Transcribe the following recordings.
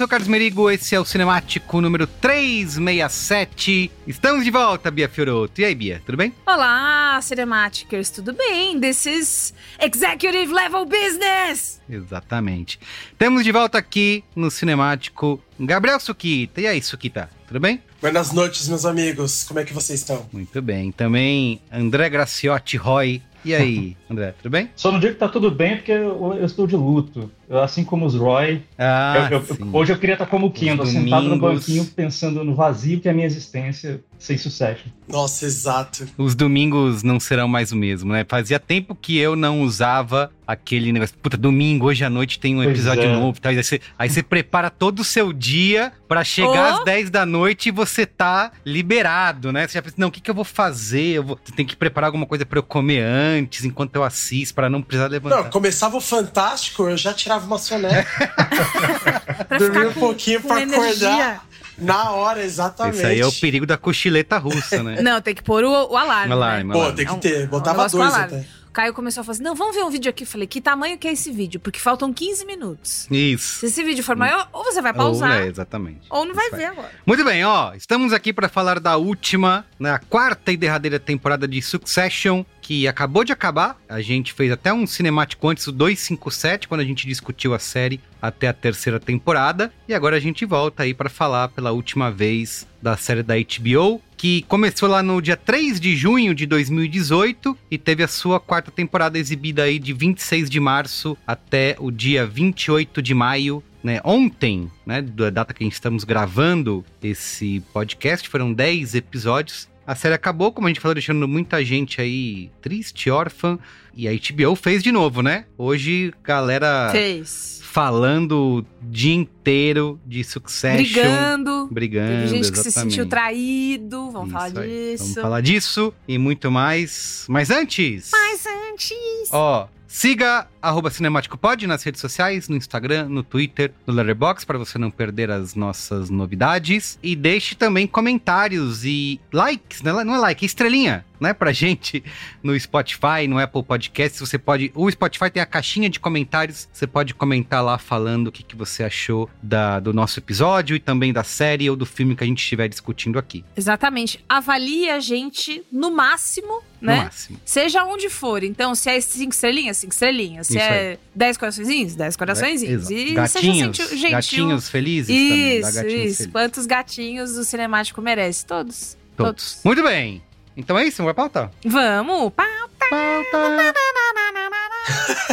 sou o Carlos Merigo, esse é o Cinemático número 367. Estamos de volta, Bia Fioroto. E aí, Bia, tudo bem? Olá, Cinematicers, tudo bem? This is Executive Level Business! Exatamente. Temos de volta aqui no Cinemático Gabriel Suquita. E aí, Suquita, tudo bem? Buenas noites, meus amigos. Como é que vocês estão? Muito bem. Também André Graciotti Roy. E aí, André, tudo bem? Só não digo que tá tudo bem porque eu, eu estou de luto. Eu, assim como os Roy. Ah, eu- eu- sim. hoje eu queria estar como o tô sentado no banquinho pensando no vazio que é a minha existência sem sucesso. Nossa, exato. Os domingos não serão mais o mesmo, né? Fazia tempo que eu não usava aquele negócio. Puta, domingo, hoje à noite tem um Pois episódio é. novo. Tá? Aí, você, aí você prepara todo o seu dia pra chegar Oh! às 10 da noite e você tá liberado, né? Você já pensa, não, o que, que eu vou fazer? Eu vou, tem que preparar alguma coisa pra eu comer antes, enquanto eu assisto, pra não precisar levantar. Não, começava o Fantástico, eu já tirava uma soneca. Ficar um pouquinho energia. acordar na hora, exatamente. Esse aí é o perigo da cochileta russa, né? Não, tem que pôr o, o alarme. Alarme, né? Pô, alarme. tem que É um- ter. um Botava com dois até. O Caio começou a falar assim: não, vamos ver um vídeo aqui. Eu falei, que tamanho que é esse vídeo? Porque faltam 15 minutos. Isso. Se esse vídeo for maior, ou você vai Ou, pausar, é, exatamente. ou não vai Isso aí. ver agora. Muito bem, ó, estamos aqui para falar da última, na quarta e derradeira temporada de Succession, que acabou de acabar. A gente fez até um cinemático antes, o 257, quando a gente discutiu a série até a terceira temporada. E agora a gente volta aí para falar pela última vez da série da HBO, que começou lá no dia 3 de junho de 2018 e teve a sua quarta temporada exibida aí de 26 de março até o dia 28 de maio né, ontem, né, da data que estamos gravando esse podcast, foram 10 episódios. A série acabou, como a gente falou, deixando muita gente aí triste, órfã. E a HBO fez de novo, né? Hoje, galera Fez. falando o dia inteiro de Succession. Brigando. Brigando, Teve gente que se exatamente. sentiu traído. Vamos Isso falar aí. disso. Vamos falar disso e muito mais. Mas antes... Mas antes. Ó, siga arroba CinemáticoPod nas redes sociais, no Instagram, no Twitter, no Letterboxd, para você não perder as nossas novidades. E deixe também comentários e likes, né? não é like, é estrelinha, né, pra gente no Spotify, no Apple Podcasts. Você pode. O Spotify tem a caixinha de comentários. Você pode comentar lá falando o que, que você achou da, do nosso episódio e também da série ou do filme que a gente estiver discutindo aqui. Exatamente. Avalie a gente no máximo, né? No máximo. Seja onde for. Então, se é cinco estrelinhas, cinco estrelinhas. Se Isso é dez coraçõezinhos, dez coraçõezinhos. É, e gatinhos, seja gentil. gatinhos felizes também. Dá Isso, gatinhos isso. felizes. Quantos gatinhos o cinemático merece? Todos. Todos. Muito bem. Então é isso, vamos pra pauta. Vamos! Pá, Pauta.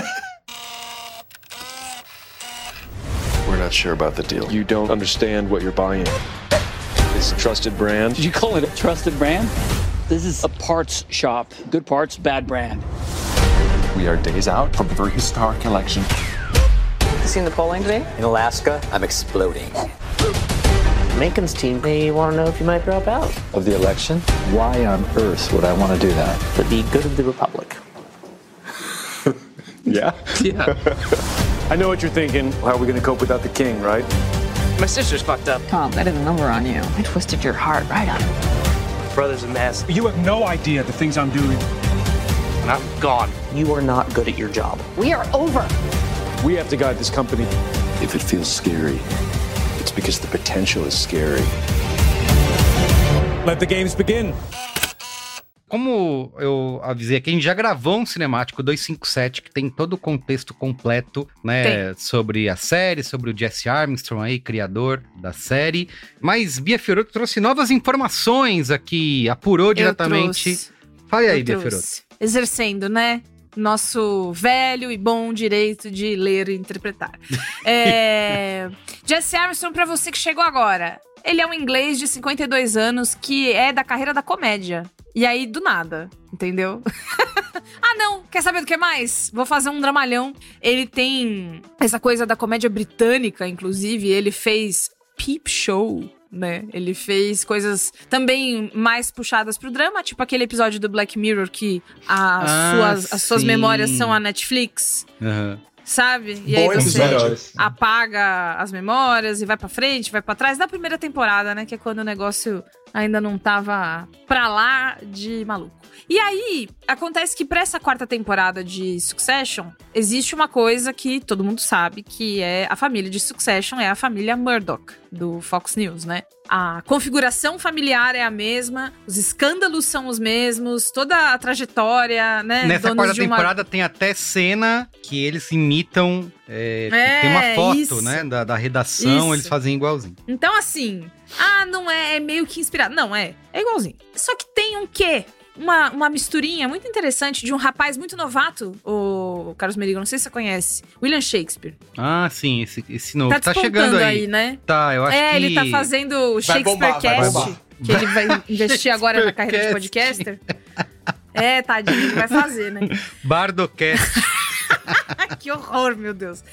We're not sure about the deal. You don't understand what you're buying. It's a trusted brand. Did you call it a trusted brand? This is a parts shop. Good parts, bad brand. We are days out from a very historic election. You seen the polling today? In Alaska, I'm exploding. Macon's team, they want to know if you might drop out. Of the election? Why on earth would I want to do that? For the good of the Republic. Yeah? Yeah. I know what you're thinking. How are we going to cope without the king, right? My sister's fucked up. Tom, I did a number on you. I twisted your heart right up. Brother's a mess. You have no idea the things I'm doing. And I'm gone. You are not good at your job. We are over. We have to guide this company. If it feels scary, it's because the potential is scary. Let the games begin. Como eu avisei aqui, a gente já gravou um cinemático 257 que tem todo o contexto completo, né? Sobre a série, sobre o Jesse Armstrong aí, criador da série. Mas Bia Fiorotto trouxe novas informações aqui, apurou diretamente. trouxe. Fale aí, Eu Bia. Fiorotto. Exercendo, né? Nosso velho e bom direito de ler e interpretar. É... Jesse Armstrong, pra você que chegou agora. Ele é um inglês de 52 anos que é da carreira da comédia. E aí, do nada, entendeu? ah, não! Quer saber do que mais? Vou fazer um dramalhão. Ele tem essa coisa da comédia britânica, inclusive. Ele fez Peep Show, né? Ele fez coisas também mais puxadas pro drama, tipo aquele episódio do Black Mirror que as, Ah, suas, as suas memórias são a Netflix. Aham. Sabe? E Bom aí você episódio. apaga as memórias e vai pra frente, vai pra trás da primeira temporada, né? Que é quando o negócio ainda não tava pra lá de maluco. E aí, acontece que pra essa quarta temporada de Succession, existe uma coisa que todo mundo sabe, que é a família de Succession, é a família Murdoch, do Fox News, né? A configuração familiar é a mesma, os escândalos são os mesmos, toda a trajetória, né? Nessa donos quarta uma- temporada tem até cena que eles imitam. é, É, tem uma foto, isso. né? Da, da redação, Isso. eles fazem igualzinho. Então, assim, ah, não é, é meio que inspirado. Não, é. É igualzinho. Só que tem um quê? Uma, uma misturinha muito interessante de um rapaz muito novato, o Carlos Merigo, não sei se você conhece, William Shakespeare. Ah, sim, esse, esse novo. Tá Tá, chegando aí, aí. né? Tá, eu acho é, que. ele tá fazendo o Vai Shakespeare bombar, vai Cast, bombar. que ele vai investir agora na carreira de Shakespeare podcaster. É, tadinho, ele vai fazer, né? Bardocast. Que horror, meu Deus.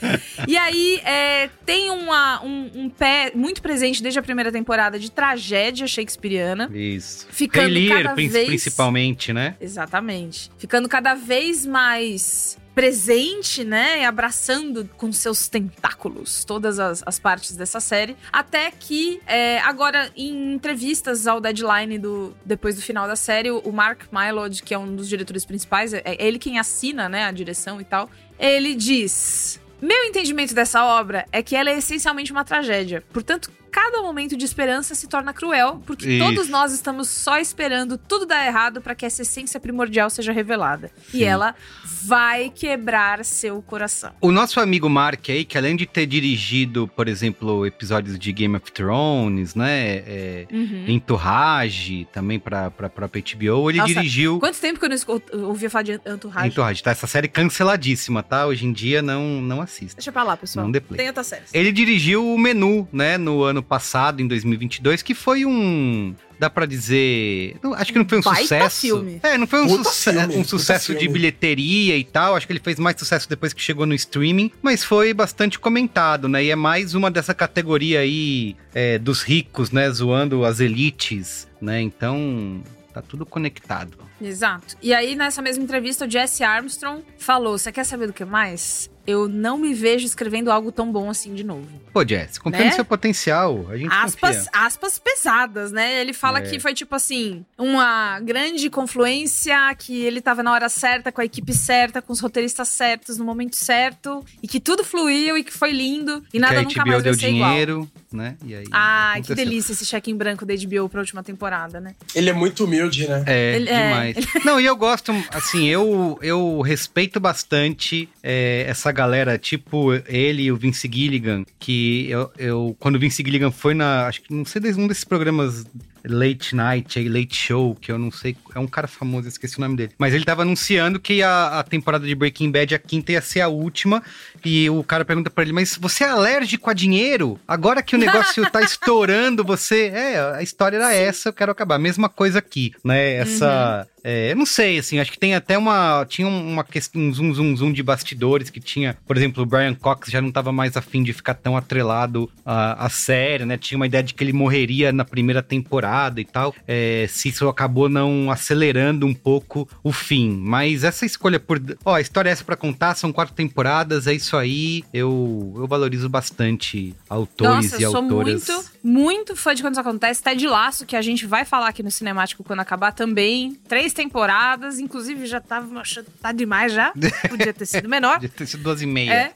E aí, é, tem uma- um, um pé muito presente desde a primeira temporada de tragédia shakespeariana. Isso. Ficando cada prin- vez- principalmente, né? Exatamente. Ficando cada vez mais presente, né? E abraçando com seus tentáculos todas as, as partes dessa série. Até que, é, agora, em entrevistas ao deadline do, depois do final da série, o, o Mark Mylod, que é um dos diretores principais, é, é ele quem assina, né? A direção e tal. Ele diz. Meu entendimento dessa obra é que ela é essencialmente uma tragédia. Portanto, cada momento de esperança se torna cruel, porque Isso. todos nós estamos só esperando tudo dar errado para que essa essência primordial seja revelada. Sim. E ela vai quebrar seu coração. O nosso amigo Mark aí, que além de ter dirigido, por exemplo, episódios de Game of Thrones, né? É, Uhum. Entourage, também pra, pra própria HBO, ele Nossa, dirigiu. Quanto tempo que eu não ouvia falar de Entourage? Entourage, tá? Essa série canceladíssima, tá? Hoje em dia não, não assista. Deixa pra lá, pessoal. Não play. Tem outras séries. Ele dirigiu o Menu, né, no ano passado, em 2022, que foi um. Dá pra dizer. não, acho que não foi um Baita sucesso. filme. É, não foi um, Puta suce- filme, um puta sucesso de filme. bilheteria e tal. Acho que ele fez mais sucesso depois que chegou no streaming, mas foi bastante comentado, né? E é mais uma dessa categoria aí é, dos ricos, né? Zoando as elites, né? Então. Tá tudo conectado. Exato. E aí, nessa mesma entrevista, o Jesse Armstrong falou: Você quer saber do que mais? Eu não me vejo escrevendo algo tão bom assim de novo. Pô, Jess, confia Né? no seu potencial. A gente Aspas, confia. aspas pesadas, né? Ele fala É. que foi tipo assim, uma grande confluência, que ele tava na hora certa, com a equipe certa, com os roteiristas certos, no momento certo, e que tudo fluiu e que foi lindo, e nada que a nunca HBO mais vai deu ser igual. dinheiro, né? E aí Ai, que delícia esse cheque em branco da HBO pra última temporada, né? Ele é muito humilde, né? É, Ele- é, demais. Não, e eu gosto, assim, eu, eu respeito bastante é, essa galera, tipo ele e o Vince Gilligan, que eu, eu quando o Vince Gilligan foi na, acho que não sei, um desses programas Late Night, Late Show, que eu não sei, é um cara famoso, esqueci o nome dele. Mas ele tava anunciando que a, a temporada de Breaking Bad, a quinta, ia ser a última, e o cara pergunta pra ele, mas você é alérgico a dinheiro? Agora que o negócio tá estourando, você... É, a história era essa, eu quero acabar. Mesma coisa aqui, né? Essa... É, eu não sei, assim, acho que tem até uma. Tinha uma questão, um zoom, zoom, zoom de bastidores que tinha, por exemplo, o Brian Cox já não tava mais afim de ficar tão atrelado à, à série, né? Tinha uma ideia de que ele morreria na primeira temporada e tal. É, se isso acabou não acelerando um pouco o fim. Mas essa escolha por. Ó, a história é essa pra contar, são quatro temporadas, é isso aí. Eu, eu valorizo bastante autores Nossa, e eu sou autoras. muito, muito fã de quando isso acontece. Ted Laço, que a gente vai falar aqui no Cinemático quando acabar também. Três temporadas, inclusive já tava achando tá demais já. Podia ter sido menor. Podia ter sido duas e meia. É.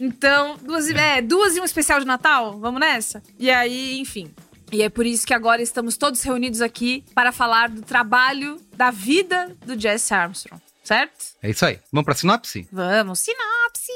Então, duas, e- é, duas e um especial de Natal? Vamos nessa? E aí, enfim. E é por isso que agora estamos todos reunidos aqui para falar do trabalho, da vida do Jesse Armstrong, certo? É isso aí. Vamos pra sinopse? Vamos, sinopse!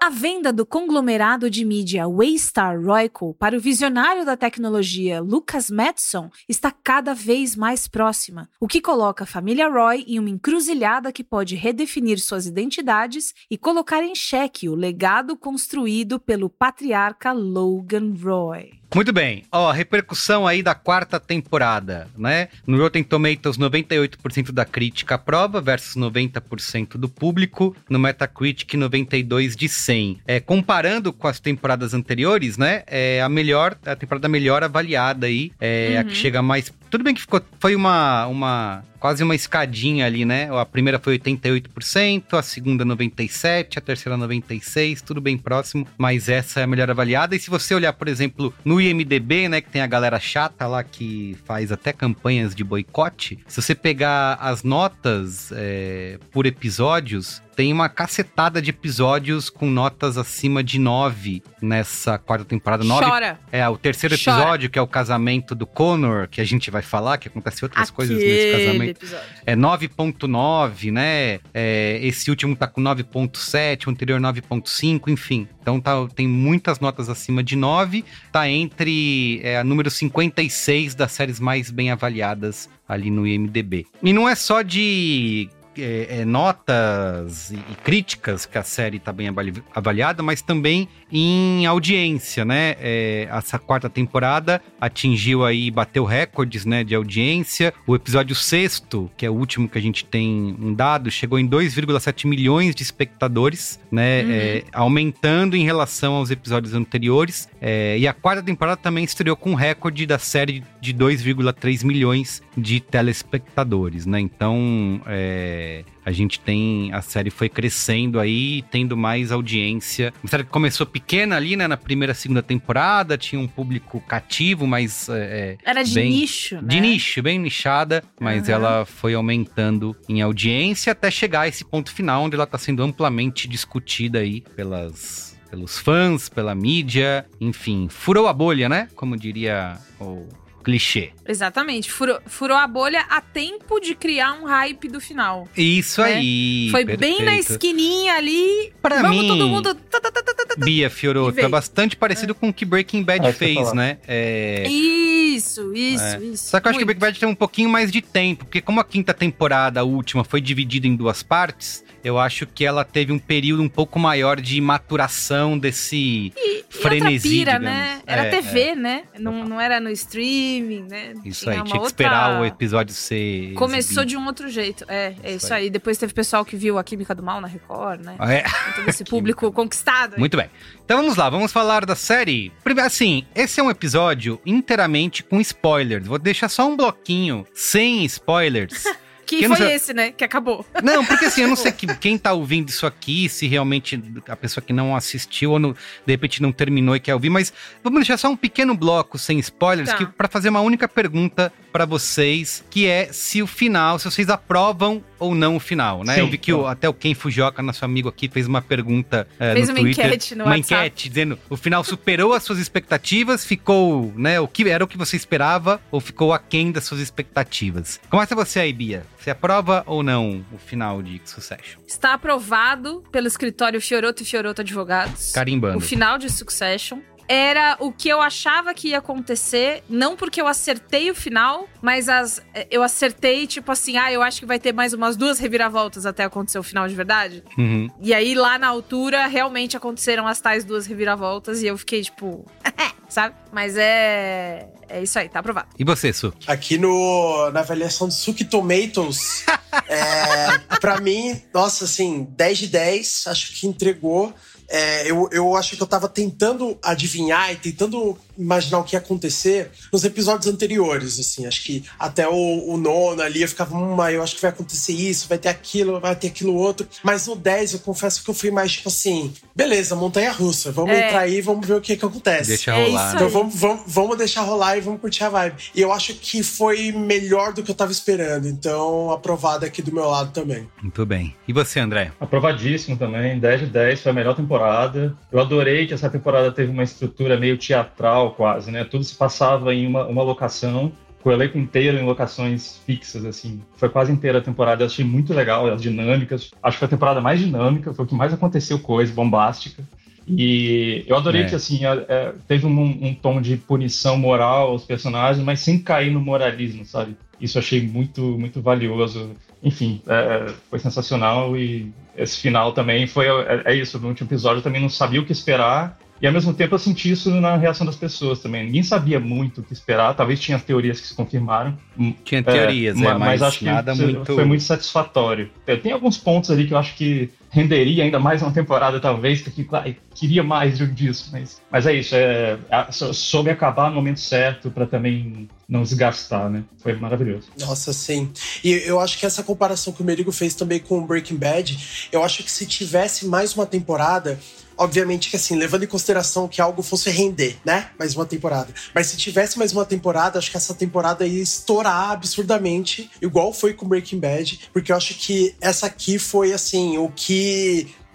A venda do conglomerado de mídia Waystar Royco para o visionário da tecnologia Lucas Madison está cada vez mais próxima, o que coloca a família Roy em uma encruzilhada que pode redefinir suas identidades e colocar em xeque o legado construído pelo patriarca Logan Roy. Muito bem. Ó, repercussão aí da quarta temporada, né? No Rotten Tomatoes, 98% da crítica aprova versus 90% do público. No Metacritic, 92 de 100. É, comparando com as temporadas anteriores, né? É a melhor, a temporada melhor avaliada aí. É a que Uhum. chega mais... Tudo bem que ficou, foi uma, uma quase uma escadinha ali, né? A primeira foi 88%, a segunda 97%, a terceira 96%, tudo bem próximo, mas essa é a melhor avaliada. E se você olhar, por exemplo, no IMDB, né, que tem a galera chata lá que faz até campanhas de boicote, se você pegar as notas é, por episódios, tem uma cacetada de episódios com notas acima de 9 nessa quarta temporada. Nove- Chora. É, o terceiro Chora. episódio, que é o casamento do Connor, que a gente vai falar, que acontece outras coisas nesse Aquele casamento. episódio. É 9.9, né? É, esse último tá com 9.7, o anterior 9.5, enfim. Então tá, tem muitas notas acima de 9. Tá entre é, a número 56 das séries mais bem avaliadas ali no IMDB. E não é só de é, é, notas e, e críticas que a série tá bem avali- avaliada, mas também em audiência, né? É, essa quarta temporada atingiu aí, bateu recordes, né, de audiência. O episódio sexto, que é o último que a gente tem um dado, chegou em 2,7 milhões de espectadores, né? Uhum. é, aumentando em relação aos episódios anteriores. É, e a quarta temporada também estreou com um recorde da série de 2,3 milhões de telespectadores, né? Então, é, a gente tem. A série foi crescendo aí, tendo mais audiência. Uma série que começou pequena ali, né? Na primeira, segunda temporada, tinha um público cativo, mas. é, Era de bem- nicho, né? De nicho, bem nichada, mas Aham. ela foi aumentando em audiência até chegar a esse ponto final, onde ela está sendo amplamente discutida aí pelas. Pelos fãs, pela mídia, enfim, furou a bolha, né? Como diria o clichê. Exatamente. Furou, furou a bolha a tempo de criar um hype do final. Isso né? aí. Foi bem na perfeito. esquininha ali. Pra Vamos mim- todo mundo. tá, tá, tá, tá, tá, tá. Bia Fioroto, veio. é bastante parecido com o que Breaking Bad É, fez, né? É, Isso, isso, é. isso. Só que eu acho que. Breaking Bad tem um pouquinho mais de tempo, porque como a quinta temporada, a última, foi dividida em duas partes, eu acho que ela teve um período um pouco maior de maturação desse E frenesi, outra pira, né? Era É, TV, é. né? Não, não era no streaming, né? Isso Tinha aí, tinha que outra- esperar o episódio ser. Começou exibido. de um outro jeito. É, é isso, Isso aí. aí. Depois teve pessoal que viu a Química do Mal na Record, né? Ah, é? Todo esse público conquistado. aí. Muito bem. Então vamos lá, vamos falar da série. Primeiro, assim, esse é um episódio inteiramente com spoilers. Vou deixar só um bloquinho sem spoilers. Que não foi sei- esse, né? Que acabou. Não, porque assim, eu não sei que, quem tá ouvindo isso aqui, se realmente a pessoa que não assistiu ou não- de repente não terminou e quer ouvir, mas vamos deixar só um pequeno bloco sem spoilers Tá. para fazer uma única pergunta pra vocês, que é se o final, se vocês aprovam ou não o final, né? Sim, eu vi que o- até o Ken Fujioka, nosso amigo aqui, fez uma pergunta eh, Fez no uma Twitter, enquete no uma WhatsApp. enquete dizendo o final superou as suas expectativas, ficou, né, o que era o que você esperava ou ficou aquém das suas expectativas. Começa você aí, Bia. Você aprova ou não o final de Succession? Está aprovado pelo escritório Fioroto e Fioroto Advogados. Carimbando. O final de Succession. Era o que eu achava que ia acontecer, não porque eu acertei o final, mas as, eh, eu acertei, tipo assim, ah, eu acho que vai ter mais umas duas reviravoltas até acontecer o final de verdade. Uhum. E aí, lá na altura, realmente aconteceram as tais duas reviravoltas e eu fiquei, tipo, sabe? Mas é. É isso aí, tá aprovado. E você, Su? Aqui no, na avaliação do Suki Tomatoes, é, pra mim, nossa, assim, 10 de 10, acho que entregou. É, eu, eu acho que eu tava tentando adivinhar e tentando imaginar o que ia acontecer nos episódios anteriores, assim. Acho que até o, o nono ali eu ficava, hum, eu acho que vai acontecer isso, vai ter aquilo, vai ter aquilo outro. Mas no 10 eu confesso que eu fui mais tipo assim, beleza, montanha russa, vamos É. entrar aí, vamos ver o que que acontece. Deixa É rolar. isso Então vamos, vamos, vamos deixar rolar e vamos curtir a vibe. E eu acho que foi melhor do que eu tava esperando. Então, aprovado aqui do meu lado também. Muito bem. E você, André? Aprovadíssimo também, 10 de 10, foi a melhor temporada. Eu adorei que essa temporada teve uma estrutura meio teatral quase, né? Tudo se passava em uma, uma locação, com o elenco inteiro em locações fixas, assim. Foi quase inteira a temporada, eu achei muito legal, as dinâmicas. Acho que foi a temporada mais dinâmica, foi o que mais aconteceu coisa, bombástica. E eu adorei É. que, assim, é, é, teve um, um tom de punição moral aos personagens, mas sem cair no moralismo, sabe? Isso achei muito, muito valioso. Enfim, é, foi sensacional e esse final também foi. É, é isso, no último episódio eu também não sabia o que esperar. E ao mesmo tempo eu senti isso na reação das pessoas também. Ninguém sabia muito o que esperar, talvez tinha teorias que se confirmaram. Tinha teorias, ma- é, mas, acho que nada muito... foi muito satisfatório. É, Tem alguns pontos ali que eu acho que renderia ainda mais uma temporada, talvez, que eu fico, "Ai, queria mais disso, mas, mas é isso, é, sou- soube acabar no momento certo para também não desgastar, né? Foi maravilhoso. Nossa, sim. E eu acho que essa comparação que o Merigo fez também com Breaking Bad, eu acho que se tivesse mais uma temporada, obviamente que assim, levando em consideração que algo fosse render, né? Mais uma temporada. Mas se tivesse mais uma temporada, acho que essa temporada ia estourar absurdamente, igual foi com Breaking Bad, porque eu acho que essa aqui foi assim, o que,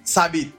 sabe,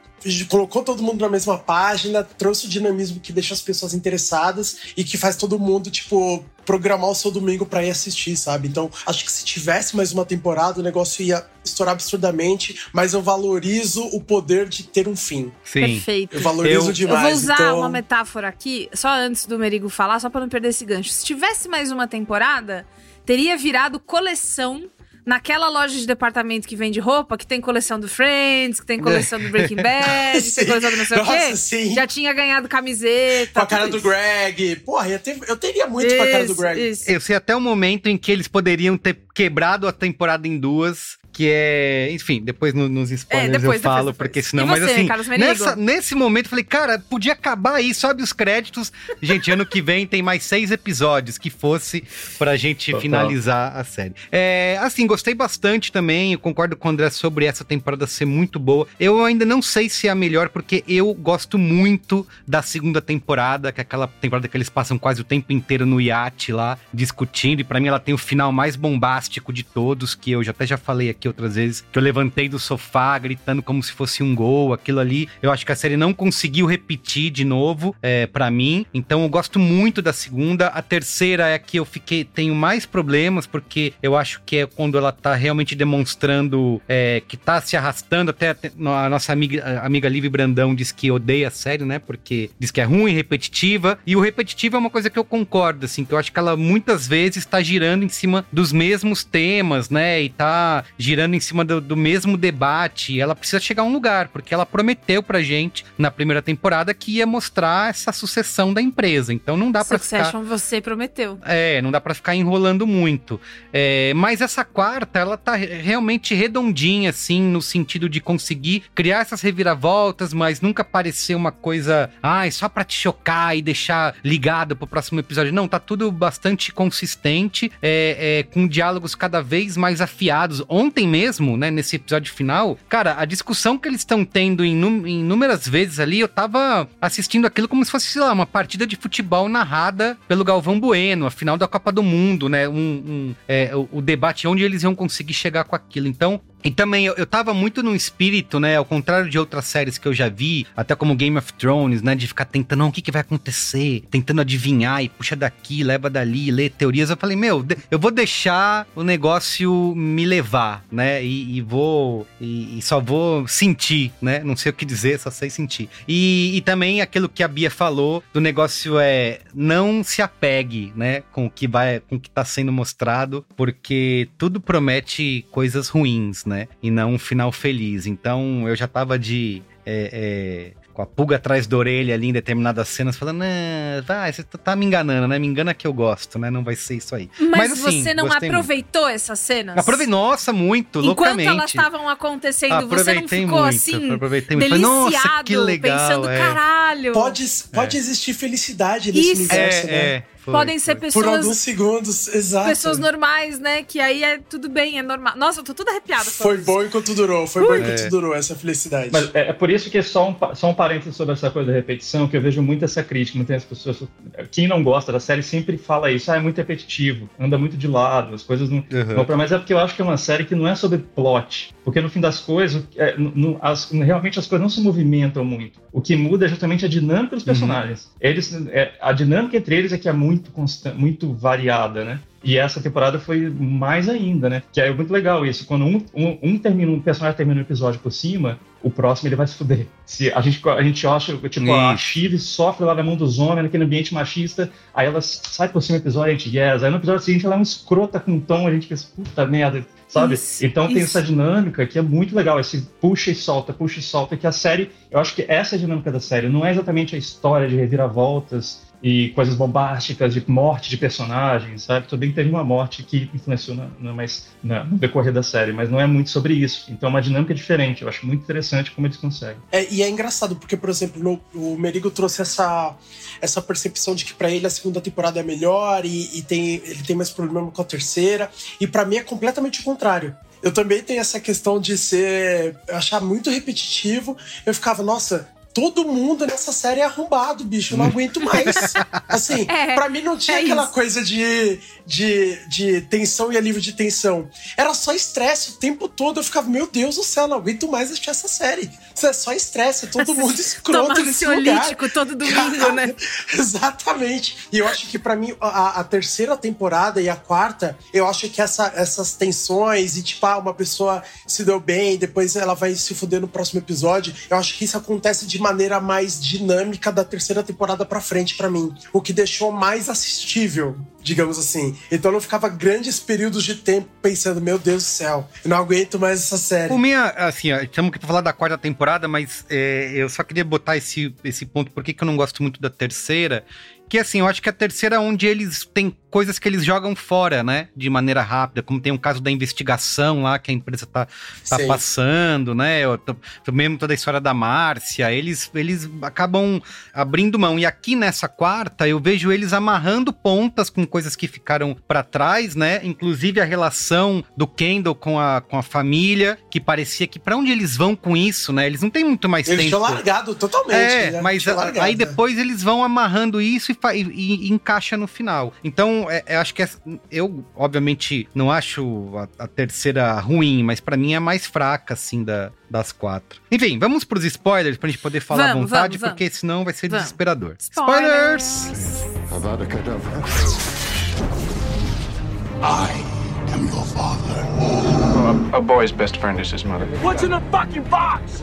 colocou todo mundo na mesma página, trouxe o dinamismo que deixa as pessoas interessadas e que faz todo mundo, tipo, programar o seu domingo pra ir assistir, sabe? Então, acho que se tivesse mais uma temporada, o negócio ia estourar absurdamente, mas eu valorizo o poder de ter um fim. Sim. Perfeito. Eu valorizo Eu- demais. Eu vou usar então... uma metáfora aqui, só antes do Merigo falar, só pra não perder esse gancho. Se tivesse mais uma temporada, teria virado coleção naquela loja de departamento que vende roupa, que tem coleção do Friends, que tem coleção do Breaking Bad, que tem coleção do não sei o Nossa, quê. sim. Já tinha ganhado camiseta. Com a cara do isso. Greg. Porra, ia ter- eu teria muito com a cara do Isso, Greg. isso. Eu sei até o momento em que eles poderiam ter quebrado a temporada em duas, que é. Enfim, depois no- nos spoilers É, depois, eu falo, depois, porque senão. E mas você, assim, nessa, nesse momento eu falei, cara, podia acabar aí, sobe os créditos. Gente, ano que vem tem mais seis episódios que fosse pra gente Total. finalizar a série. É, assim, gostei bastante também. Eu concordo com o André sobre essa temporada ser muito boa. Eu ainda não sei se é a melhor, porque eu gosto muito da segunda temporada, que é aquela temporada que eles passam quase o tempo inteiro no iate lá, discutindo. E pra mim ela tem o final mais bombástico de todos, que eu já até já falei aqui outras vezes, que eu levantei do sofá gritando como se fosse um gol, aquilo ali. Eu acho que a série não conseguiu repetir de novo, é, para mim. Então eu gosto muito da segunda. A terceira é que eu fiquei tenho mais problemas, porque eu acho que é quando ela tá realmente demonstrando é, que tá se arrastando. Até a nossa amiga, amiga Liv Brandão diz que odeia a série, né? Porque diz que é ruim, repetitiva. E o repetitivo é uma coisa que eu concordo, assim, que eu acho que ela muitas vezes tá girando em cima dos mesmos temas, né? E tá girando girando em cima do, do mesmo debate. Ela precisa chegar a um lugar, porque ela prometeu pra gente na primeira temporada que ia mostrar essa sucessão da empresa. Então não dá pra ficar. Você prometeu. É, não dá pra ficar enrolando muito. É, mas essa quarta, ela tá re- realmente redondinha, assim, no sentido de conseguir criar essas reviravoltas, mas nunca parecer uma coisa, ai, só pra te chocar e deixar ligado pro próximo episódio. Não, tá tudo bastante consistente, é, é, com diálogos cada vez mais afiados. Ontem mesmo, né, nesse episódio final, cara, a discussão que eles estão tendo em inúmeras vezes ali, eu tava assistindo aquilo como se fosse, sei lá, uma partida de futebol narrada pelo Galvão Bueno, a final da Copa do Mundo, né? Um, um, é, o, o debate onde eles iam conseguir chegar com aquilo. Então, e também eu, eu tava muito no espírito, né? Ao contrário de outras séries que eu já vi, até como Game of Thrones, né? De ficar tentando, não, o que, que vai acontecer? Tentando adivinhar e puxa daqui, leva dali, lê teorias. Eu falei, meu, eu vou deixar o negócio me levar, né? E, e vou. E, e só vou sentir, né? Não sei o que dizer, só sei sentir. E, e também aquilo que a Bia falou do negócio é não se apegue, né? Com o que vai, com o que tá sendo mostrado, porque tudo promete coisas ruins, né? E não um final feliz. Então eu já tava de. é, é, com a pulga atrás da orelha ali em determinadas cenas, falando, "Ah, vai, você tá- tá me enganando, né? Me engana que eu gosto, né? Não vai ser isso aí. Mas, assim, você não gostei muito. aproveitou essas cenas? Aproveitei, nossa, muito, Enquanto loucamente. elas estavam acontecendo, você não Aproveitei ficou muito, assim, aproveitei muito. Falei, nossa, deliciado, que legal, pensando, é. caralho. Pode, pode existir felicidade nesse Isso. universo, É, né? é, foi, Podem ser foi. Por pessoas, alguns segundos, exato. pessoas normais, né? Que aí é tudo bem, é normal. Nossa, eu tô toda arrepiada. Foi isso. bom enquanto durou, foi bom É. enquanto durou essa felicidade. Mas é, é por isso que só um, só um parênteses sobre essa coisa da repetição, que eu vejo muito essa crítica, muitas pessoas. Quem não gosta da série sempre fala isso, ah, é muito repetitivo, anda muito de lado, as coisas não. Uhum. não- mas é porque eu acho que é uma série que não é sobre plot. Porque no fim das coisas, é, no- as- realmente as coisas não se movimentam muito. O que muda é justamente a dinâmica dos personagens. Eles, é, a dinâmica entre eles é que é muito constante, muito variada, né? E essa temporada foi mais ainda, né? Que é muito legal isso. Quando um, um, um termina, um personagem termina um episódio por cima, o próximo ele vai se fuder. Se a gente, a gente acha, tipo, a. Shiv sofre lá na mão dos homens, naquele ambiente machista, aí ela sai por cima do episódio, a gente, yes. Aí no episódio seguinte ela é uma escrota com um tom, a gente pensa, puta merda, sabe? Isso, então tem isso. essa dinâmica que é muito legal, esse puxa e solta, puxa e solta, que a série, eu acho que essa é a dinâmica da série, não é exatamente a história de reviravoltas e coisas bombásticas de morte de personagens, sabe? Tudo bem que teve uma morte que influenciou na, na- mas, na- no decorrer da série, mas não é muito sobre isso. Então é uma dinâmica diferente, eu acho muito interessante como eles conseguem. É, e é engraçado, porque, por exemplo, no- o Merigo trouxe essa, essa percepção de que pra ele a segunda temporada é melhor e, e tem, ele tem mais problema com a terceira. E pra mim é completamente o contrário. Eu também tenho essa questão de ser. achar muito repetitivo. Eu ficava, nossa. Todo mundo nessa série é arrombado, bicho. Eu não aguento mais. Assim, É, pra mim não tinha é aquela isso. coisa de, de, de tensão e alívio de tensão. Era só estresse o tempo todo. Eu ficava, meu Deus do céu, não aguento mais assistir essa série. Isso é só estresse, é todo mundo escroto nesse lugar. todo domingo, né? Exatamente. E eu acho que pra mim a, a terceira temporada e a quarta, eu acho que essa- essas tensões e tipo, ah, uma pessoa se deu bem, depois ela vai se fuder no próximo episódio. Eu acho que isso acontece de maneira mais dinâmica da terceira temporada pra frente pra mim, o que deixou mais assistível, digamos assim. Então eu não ficava grandes períodos de tempo pensando, meu Deus do céu, eu não aguento mais essa série. O minha, assim, estamos aqui pra falar da quarta temporada, mas é, eu só queria botar esse, esse ponto, por que que eu não gosto muito da terceira? Que assim, eu acho que a terceira é onde eles têm coisas que eles jogam fora, né? De maneira rápida, como tem um caso da investigação lá que a empresa tá, tá Sim. passando, né? Eu tô- mesmo toda a história da Márcia, eles, eles acabam abrindo mão. E aqui nessa quarta, eu vejo eles amarrando pontas com coisas que ficaram pra trás, né? Inclusive a relação do Kendall com a, com a família, que parecia que pra onde eles vão com isso, né? Eles não têm muito mais Eles tempo. tinham largado totalmente. É, né? mas a- largado, aí né? depois eles vão amarrando isso e, e- e encaixa no final. Então, é, é, acho que é- eu, obviamente, não acho a, a terceira ruim, mas pra mim é a mais fraca, assim, da, das quatro. Enfim, vamos pros spoilers pra gente poder falar à Vamos, vontade, vamos, porque senão vai ser Vamos. desesperador. Spoilers! Spoilers! Avada Kedavra. A, boy's best friend is his mother. What's in the fucking box?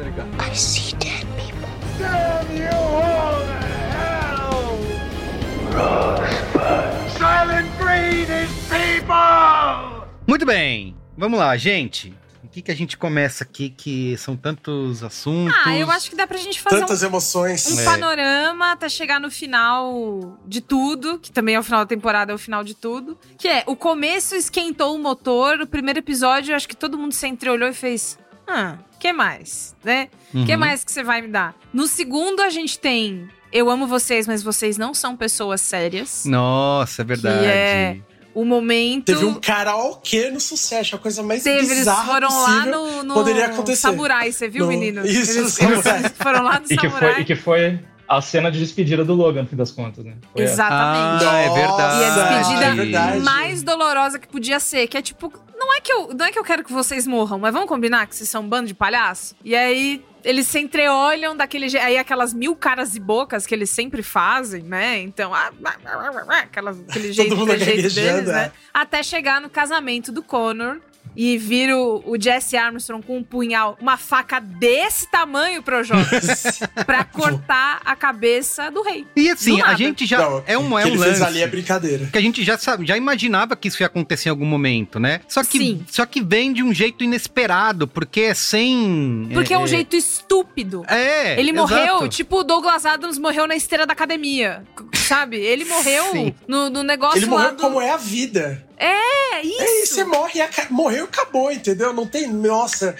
Muito bem, vamos lá, gente. O que, que a gente começa aqui, que são tantos assuntos? Ah, eu acho que dá pra gente fazer Tantas um, emoções. um É. panorama até chegar no final de tudo, que também é o final da temporada, é o final de tudo. Que é, o começo esquentou o motor, o primeiro episódio, eu acho que todo mundo se entreolhou e fez. Ah, que mais? Né? Uhum. que mais que você vai me dar? No segundo, a gente tem. Eu amo vocês, mas vocês não são pessoas sérias. Nossa, é verdade. Que é o momento. Teve um karaokê no sucesso, a coisa mais Teve, eles bizarra foram lá possível no, no poderia acontecer. Samurai, você viu, No- menino? Isso, eles foram lá no E que, Samurai. foi, e que foi a cena de despedida do Logan, no fim das contas, né? Foi Exatamente. Ah, é verdade. E a despedida é verdade. mais dolorosa que podia ser, que é tipo, não é que eu, não é que eu quero que vocês morram, mas vamos combinar que vocês são um bando de palhaço? E aí eles se entreolham daquele jeito, aí aquelas mil caras e bocas que eles sempre fazem, né? Então, ah, ah, ah, aquelas, aquele jeito, aquele jeito deles, né? é. Até chegar no casamento do Connor. E vir o, o Jesse Armstrong com um punhal, uma faca desse tamanho, Projota, pra cortar a cabeça do rei. E assim, a gente já. Não, é um, é um lance. ali é brincadeira. Que a gente já, sabe, já imaginava que isso ia acontecer em algum momento, né? Só que, Sim. só que vem de um jeito inesperado, porque é sem. Porque é, um jeito estúpido. É. Ele exato. morreu, tipo o Douglas Adams morreu na esteira da academia. Sabe? Ele morreu no, no negócio Ele lá morreu do... como é a vida. É, isso. É isso, você morre, e morreu e acabou, entendeu? Não tem, nossa,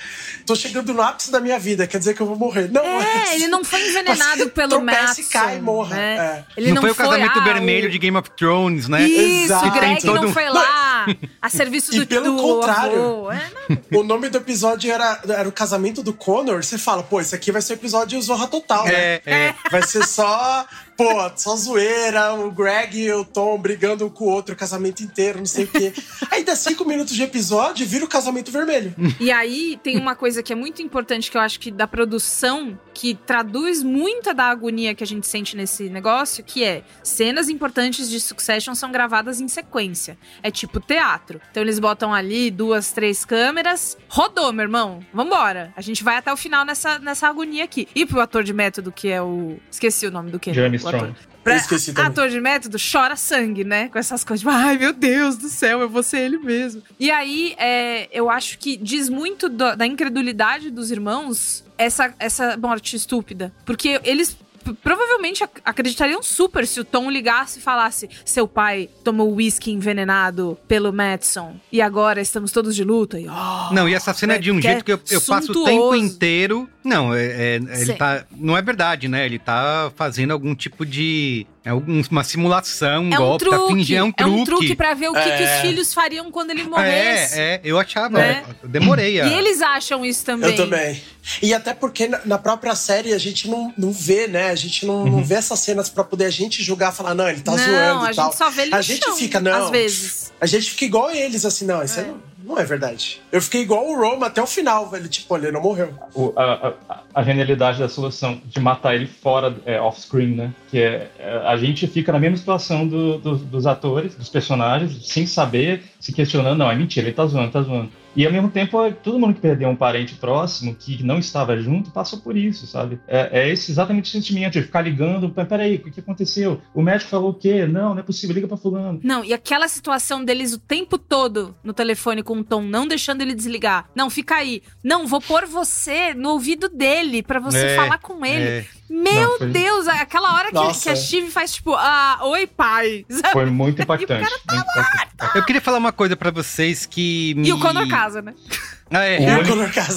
tô chegando no ápice da minha vida, quer dizer que eu vou morrer. Não, É, ele não foi envenenado pelo e cai e morra, né? é. Ele não, não, foi o casamento ah, vermelho o- de Game of Thrones, né? Isso, Exato. o Greg todo não foi lá a serviço E do, pelo do contrário. avô. É. O nome do episódio era, era o casamento do Connor. Você fala, pô, esse aqui vai ser o episódio Zorra Total, né? É, é. Vai ser só, pô, só zoeira, o Greg e o Tom brigando um com o outro o casamento inteiro, não sei o quê. Aí dá cinco minutos de episódio vira o casamento vermelho. E aí tem uma coisa que é muito importante que eu acho que da produção, que traduz muita da agonia que a gente sente nesse negócio, que é cenas importantes de Succession são gravadas em sequência. É tipo teatro. Então eles botam ali duas, três câmeras. Rodou, meu irmão. Vambora. A gente vai até o final nessa, nessa agonia aqui. E pro ator de método, que é o. Esqueci o nome do que? Ator. Strong. Pra Eu esqueci também. ator de método chora sangue, né? Com essas coisas. Tipo, Ai, meu Deus do céu, eu vou ser ele mesmo. E aí, é, eu acho que diz muito do- da incredulidade dos irmãos essa, essa morte estúpida. Porque eles provavelmente ac- acreditariam super se o Tom ligasse e falasse: seu pai tomou uísque envenenado pelo Madison e agora estamos todos de luta. E, oh, Não, e essa cena é de um que jeito que eu, eu passo o tempo inteiro. Não, é, é- ele tá. Não é verdade, né? Ele tá fazendo algum tipo de. É uma simulação, um É um golpe, tá truque. fingindo. É um truque. truque pra ver o que, que os É. filhos fariam quando ele morresse. É, é, eu achava. Né? Eu demorei a. E eles acham isso também. Eu também. E até porque na, própria série a gente não, não vê, né? A gente não, não vê essas cenas pra poder a gente julgar, falar, não, ele tá Não, zoando a e tal. gente só vê ele A no gente chão, fica, não. às vezes. A gente fica igual eles, assim, não, isso aí não, não é verdade. Eu fiquei igual o Roma até o final, velho. Tipo, olha, ele não morreu. o- a, a- a genialidade da solução de matar ele fora, é, off-screen, né? Que é, é, a gente fica na mesma situação do- do- dos atores, dos personagens, sem saber, se questionando, não, é mentira, ele tá zoando, tá zoando. E ao mesmo tempo, é, todo mundo que perdeu um parente próximo, que não estava junto, passou por isso, sabe? É, é esse exatamente o sentimento de ficar ligando, "Pera- peraí, o que aconteceu? O médico falou o quê? Não, não é possível, liga pra fulano. Não, e aquela situação deles o tempo todo no telefone com o Tom, não deixando ele desligar. Não, fica aí. Não, vou pôr você no ouvido dele pra você É, falar com ele. é. Meu Não, foi- Deus, aquela hora que, que a Steve faz tipo, ah, oi pai. Sabe? Foi muito impactante. muito impactante. Eu queria falar uma coisa pra vocês que. Me... E o Conor casa, né? Ah, é. O único-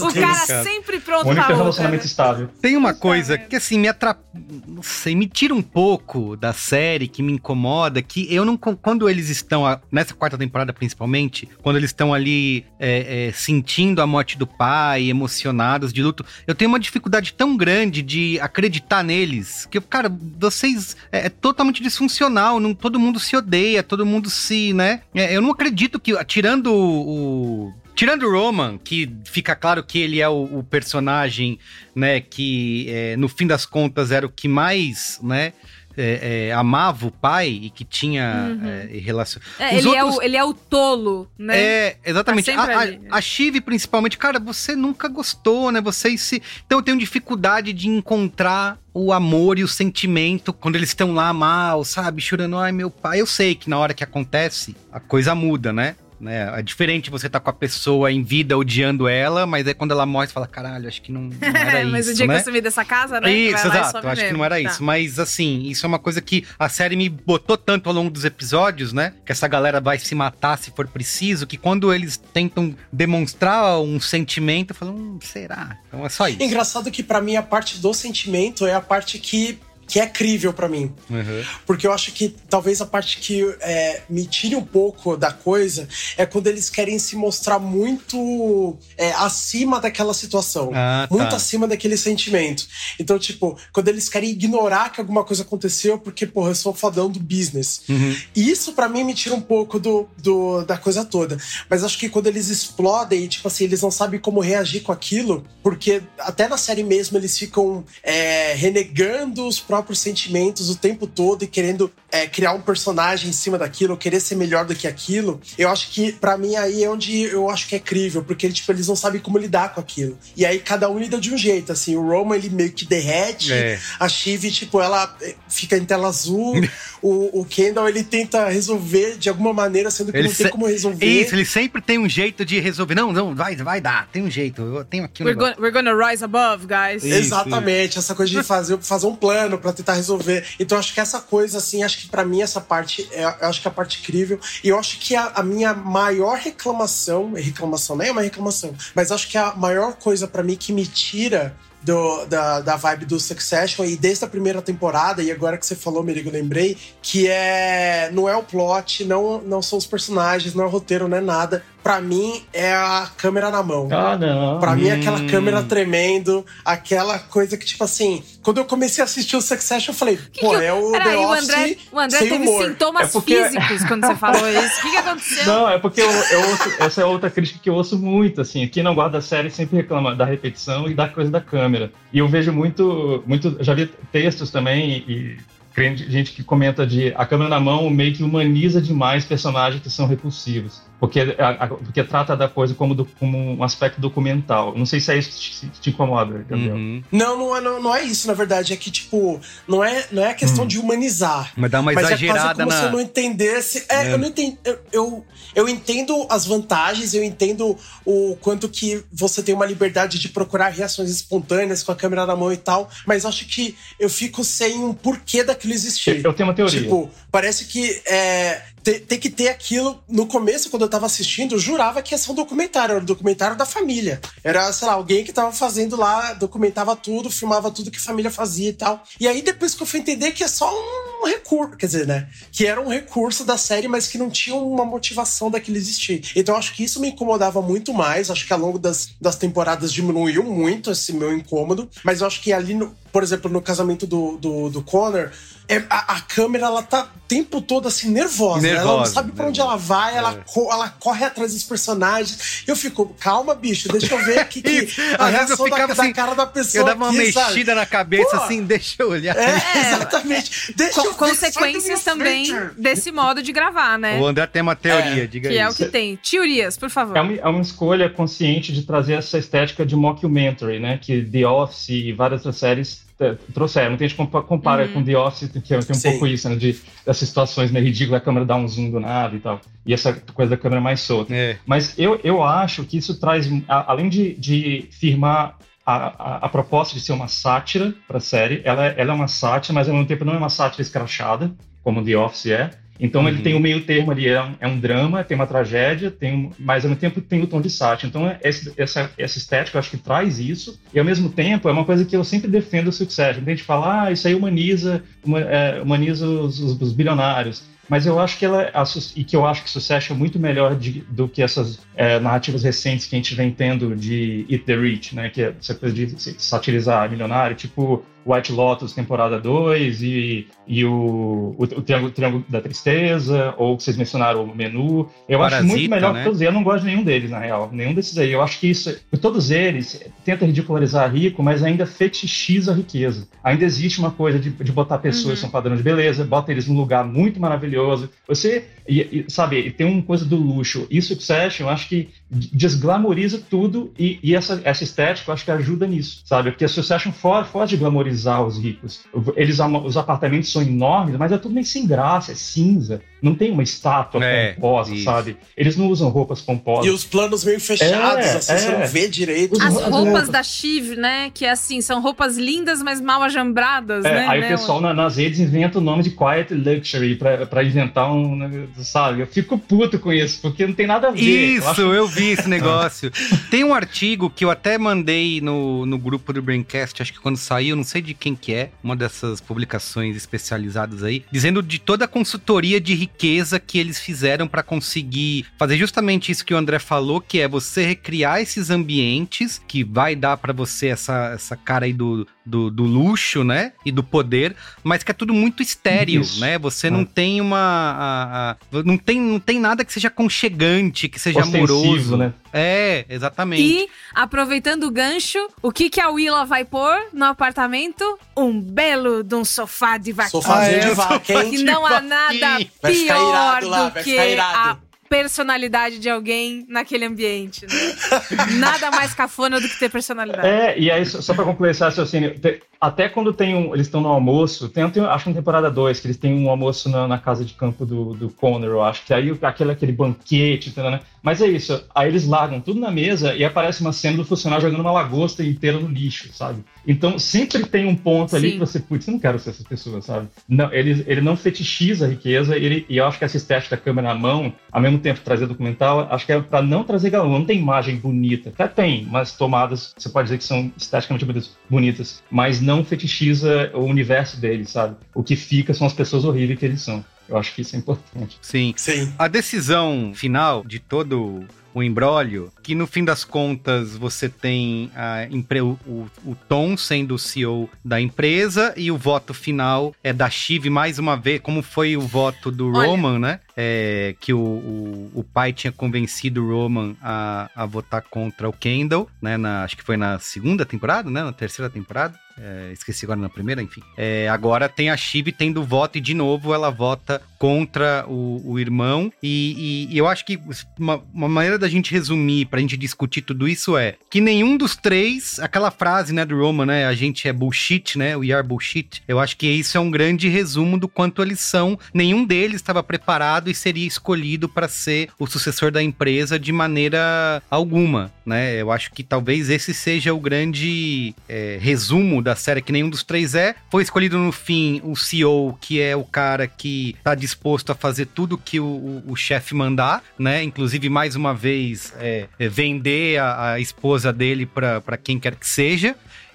O cara cara. sempre O pronto único pra relacionamento estável. Tem uma coisa que assim me atrapalha, não sei, me tira um pouco da série, que me incomoda, que eu não quando eles estão nessa quarta temporada principalmente, quando eles estão ali é, é, sentindo a morte do pai, emocionados de luto, eu tenho uma dificuldade tão grande de acreditar neles que cara, vocês é, é totalmente disfuncional, não, todo mundo se odeia, todo mundo se, né? É, eu não acredito que tirando o, o Tirando o Roman, que fica claro que ele é o, o personagem, né, que é, no fim das contas era o que mais, né, é, é, amava o pai e que tinha Uhum. é, relação. É, ele, é outros- o, ele é o tolo, né? É, exatamente. Tá a, né? a, a Shiv, principalmente, cara, você nunca gostou, né? Vocês se. Então eu tenho dificuldade de encontrar o amor e o sentimento quando eles estão lá mal, sabe? Chorando, ai meu pai. Eu sei que na hora que acontece, a coisa muda, né? Né? É diferente você tá com a pessoa em vida odiando ela, mas é quando ela morre, você fala, caralho, acho que não, não era isso, Mas o dia né? que eu sumi dessa casa, né? Isso, exato. acho que mesmo. não era Tá. isso. Mas, assim, isso é uma coisa que a série me botou tanto ao longo dos episódios, né? Que essa galera vai se matar se for preciso, que quando eles tentam demonstrar um sentimento, eu falo, hum, será? Então é só isso. Engraçado que pra mim a parte do sentimento é a parte que, que é crível pra mim. Uhum. Porque eu acho que talvez a parte que é, me tire um pouco da coisa é quando eles querem se mostrar muito é, acima daquela situação. Ah, tá. Muito acima daquele sentimento. Então, tipo, quando eles querem ignorar que alguma coisa aconteceu porque, porra, eu sou fodão do business. Uhum. E isso pra mim me tira um pouco do, do- da coisa toda. Mas acho que quando eles explodem e, tipo assim, eles não sabem como reagir com aquilo, porque até na série mesmo eles ficam é, renegando os próprios sentimentos o tempo todo e querendo é, criar um personagem em cima daquilo, querer ser melhor do que aquilo. Eu acho que pra mim aí é onde eu acho que é crível, porque tipo, eles não sabem como lidar com aquilo. E aí cada um lida de um jeito, assim, o Roman ele meio que derrete, É. a Shiv, tipo, ela eh, fica em tela azul. o, o Kendall, ele tenta resolver de alguma maneira, sendo que Ele não tem se- como resolver. Isso, ele sempre tem um jeito de resolver. Não, não, vai, vai dar, tem um jeito. Eu tenho aqui um We're, gonna, we're gonna rise above, guys. Exatamente, essa coisa de fazer, fazer um plano pra tentar resolver. Então, acho que essa coisa, assim, acho que pra mim essa parte, é, acho que é a parte incrível. E eu acho que a, a minha maior reclamação, reclamação nem é uma reclamação, mas acho que a maior coisa pra mim que me tira do- da, da vibe do Succession e desde a primeira temporada, e agora que você falou, Merigo, lembrei, que é. Não é o plot, não, não são os personagens, não é o roteiro, não é nada. Pra mim, é a câmera na mão. Ah, não. Pra mim, é aquela Hum. câmera tremendo, aquela coisa que, tipo assim, quando eu comecei a assistir o Succession, eu falei, pô, que- é o Peraí, The o Office André, o André sem teve humor. sintomas É porque- físicos quando você falou isso. O que, que aconteceu? Não, é porque eu, eu ouço- essa é outra crítica que eu ouço muito, assim. Quem não gosta da série sempre reclama da repetição e da coisa da câmera. E eu vejo muito, muito já vi textos também e gente que comenta de a câmera na mão meio que humaniza demais personagens que são repulsivos. Porque, a- a- porque trata da coisa como, do- como um aspecto documental. Não sei se é isso que te, te incomoda, Gabriel. Uhum. Não, não é, não, não é isso, na verdade. É que, tipo, não é, não é a questão de humanizar. Mas dá uma Mas é exagerada quase como na. se eu não entendesse. É, É. eu não entendo. Eu, eu, eu entendo as vantagens, eu entendo o quanto que você tem uma liberdade de procurar reações espontâneas com a câmera na mão e tal, mas acho que eu fico sem um porquê daquilo existir. Eu tenho uma teoria. Tipo, parece que é, te- tem que ter aquilo. No começo, quando eu tava assistindo, eu jurava que ia ser um documentário, era um documentário da família. Era, sei lá, alguém que tava fazendo lá, documentava tudo, filmava tudo que a família fazia e tal. E aí, depois que eu fui entender que é só um recurso, quer dizer, né? Que era um recurso da série, mas que não tinha uma motivação daquilo existir. Então, acho que isso me incomodava muito mais. Acho que ao longo das, das temporadas diminuiu muito esse meu incômodo. Mas eu acho que ali, no- por exemplo, no casamento do, do, do Connor, é, a, a câmera, ela tá o tempo todo assim, nervosa. ela não Nervosa, sabe pra onde ela vai, ela, co- ela corre atrás dos personagens. Eu fico, calma, bicho, deixa eu ver aqui que Isso. a Às vezes eu reação da, ficava da assim, cara da pessoa. Eu dava uma aqui, sabe? mexida na cabeça Pô. assim, deixa eu olhar. É, exatamente. Deixa Com- eu consequências também frente. desse modo de gravar, né? O André tem uma teoria, diga Que é o isso. que tem. Teorias, por favor. É uma, é uma escolha consciente de trazer essa estética de mockumentary, né? Que The Office e várias outras séries trouxeram. Muita gente compa- compara Uhum. com The Office, que tem um Sim. pouco isso, né? De, dessas situações meio ridículas, a câmera dá um zoom do nada e tal. E essa coisa da câmera mais solta. É. Mas eu, eu acho que isso traz, a- além de, de firmar a, a, a proposta de ser uma sátira para a série, ela, ela é uma sátira, mas ao mesmo tempo não é uma sátira escrachada, como The Office é. Então ele Uhum. tem o meio termo ali, é um, é um drama, tem uma tragédia, tem um, mas ao mesmo tempo tem o tom de sátira. Então é esse- essa, essa estética eu acho que traz isso, e ao mesmo tempo é uma coisa que eu sempre defendo o Succession. Tem gente fala, ah, isso aí humaniza, huma- é, humaniza os, os- os bilionários. Mas eu acho que ela, a e que eu acho que Succession é muito melhor de- do que essas é, narrativas recentes que a gente vem tendo de Eat the Rich, né? Que é essa coisa de satirizar milionário, tipo White Lotus temporada 2 e, e o, o, o Triângulo, Triângulo da Tristeza, ou que vocês mencionaram o menu. Eu acho Parasita, muito melhor né? que todos eles. Eu não gosto de nenhum deles, na real. Nenhum desses aí. Eu acho que isso. Todos eles tentam ridicularizar rico, mas ainda fetichiza a riqueza. Ainda existe uma coisa de, de botar pessoas Uhum. que são padrão de beleza, bota eles num lugar muito maravilhoso. Você, e, e, sabe, e tem uma coisa do luxo. E Succession, eu acho que desglamoriza tudo e, e essa, essa estética eu acho que ajuda nisso, sabe? Porque a Succession foge, foge de glamorizar os ricos. Eles, os apartamentos são enormes, mas é tudo meio sem graça, é cinza. Não tem uma estátua É, pomposa, isso. sabe? Eles não usam roupas pomposas. E os planos meio fechados, É, assim, você é. não vê direito. As As roupas roupas. da Shiv, né? Que assim, são roupas lindas, mas mal ajambradas, É, né? aí né? o pessoal na- nas redes inventa o nome de Quiet Luxury pra, pra inventar um, né, sabe? Eu fico puto com isso, porque não tem nada a ver. Eu Isso, acho- eu vi esse negócio. Tem um artigo que eu até mandei no, no grupo do Braincast, acho que quando saiu, não sei de quem que é, uma dessas publicações especializadas aí, dizendo de toda a consultoria de riqueza que eles fizeram para conseguir fazer justamente isso que o André falou, que é você recriar esses ambientes que vai dar para você essa, essa cara aí do, do, do luxo, né? E do poder, mas que é tudo muito estéril, Isso. né? Você É. não tem uma. a- a- não, tem, não tem nada que seja aconchegante, que seja Ostensivo, amoroso. né? É, exatamente. E, aproveitando o gancho, o que, que a Willa vai pôr no apartamento? Um belo de um sofá de vaquinha. Sofazinho Ah, é, de vaca, hein? Que não há nada vaquinha. Vai ficar pior irado lá, do vai que a personalidade de alguém naquele ambiente, né? nada mais cafona do que ter personalidade. É, e aí, só, pra concluir esse raciocínio, até quando tem um, eles estão no almoço, tem, tem- acho que na temporada 2, que eles têm um almoço na, na casa de campo do, do Connor, eu acho, que aí aquele, aquele banquete, tá, né? mas é isso, aí eles largam tudo na mesa e aparece uma cena do funcionário jogando uma lagosta inteira no lixo, sabe? Então sempre tem um ponto ali Sim. que você, putz, eu não quero ser essa pessoa, sabe? Não, ele, ele não fetichiza a riqueza, ele, e eu acho que essa estética da câmera na mão, ao mesmo tempo trazer documental, acho que é pra não trazer galão, não tem imagem bonita. Até tem, mas tomadas, você pode dizer que são esteticamente bonitas- bonitas, mas não fetichiza o universo deles, sabe? O que fica são as pessoas horríveis que eles são. Eu acho que isso é importante. Sim. Sim. A decisão final de todo o embrólio, que no fim das contas você tem a o, o- o Tom sendo o CEO da empresa e o voto final é da Shiv mais uma vez, como foi o voto do Olha. Roman, né? É, que o, o, o pai tinha convencido o Roman a, a votar contra o Kendall, né? Na, acho que foi na segunda temporada, né? Na terceira temporada. É, esqueci agora na primeira, enfim. É, agora tem a Chibi tendo voto e de novo ela vota contra o, o irmão. E, e- e eu acho que uma, uma maneira da gente resumir, pra gente discutir tudo isso é que nenhum dos três, aquela frase, né, do Roman, né? A gente é bullshit, né? We are bullshit. Eu acho que isso é um grande resumo do quanto eles são. Nenhum deles estava preparado e seria escolhido para ser o sucessor da empresa de maneira alguma, né? Eu acho que talvez esse seja o grande é, resumo da série, que nenhum dos três é. Foi escolhido no fim o CEO, que é o cara que tá disposto a fazer tudo que o, o- o chefe mandar, né? Inclusive, mais uma vez, é, vender a, a esposa dele para quem quer que seja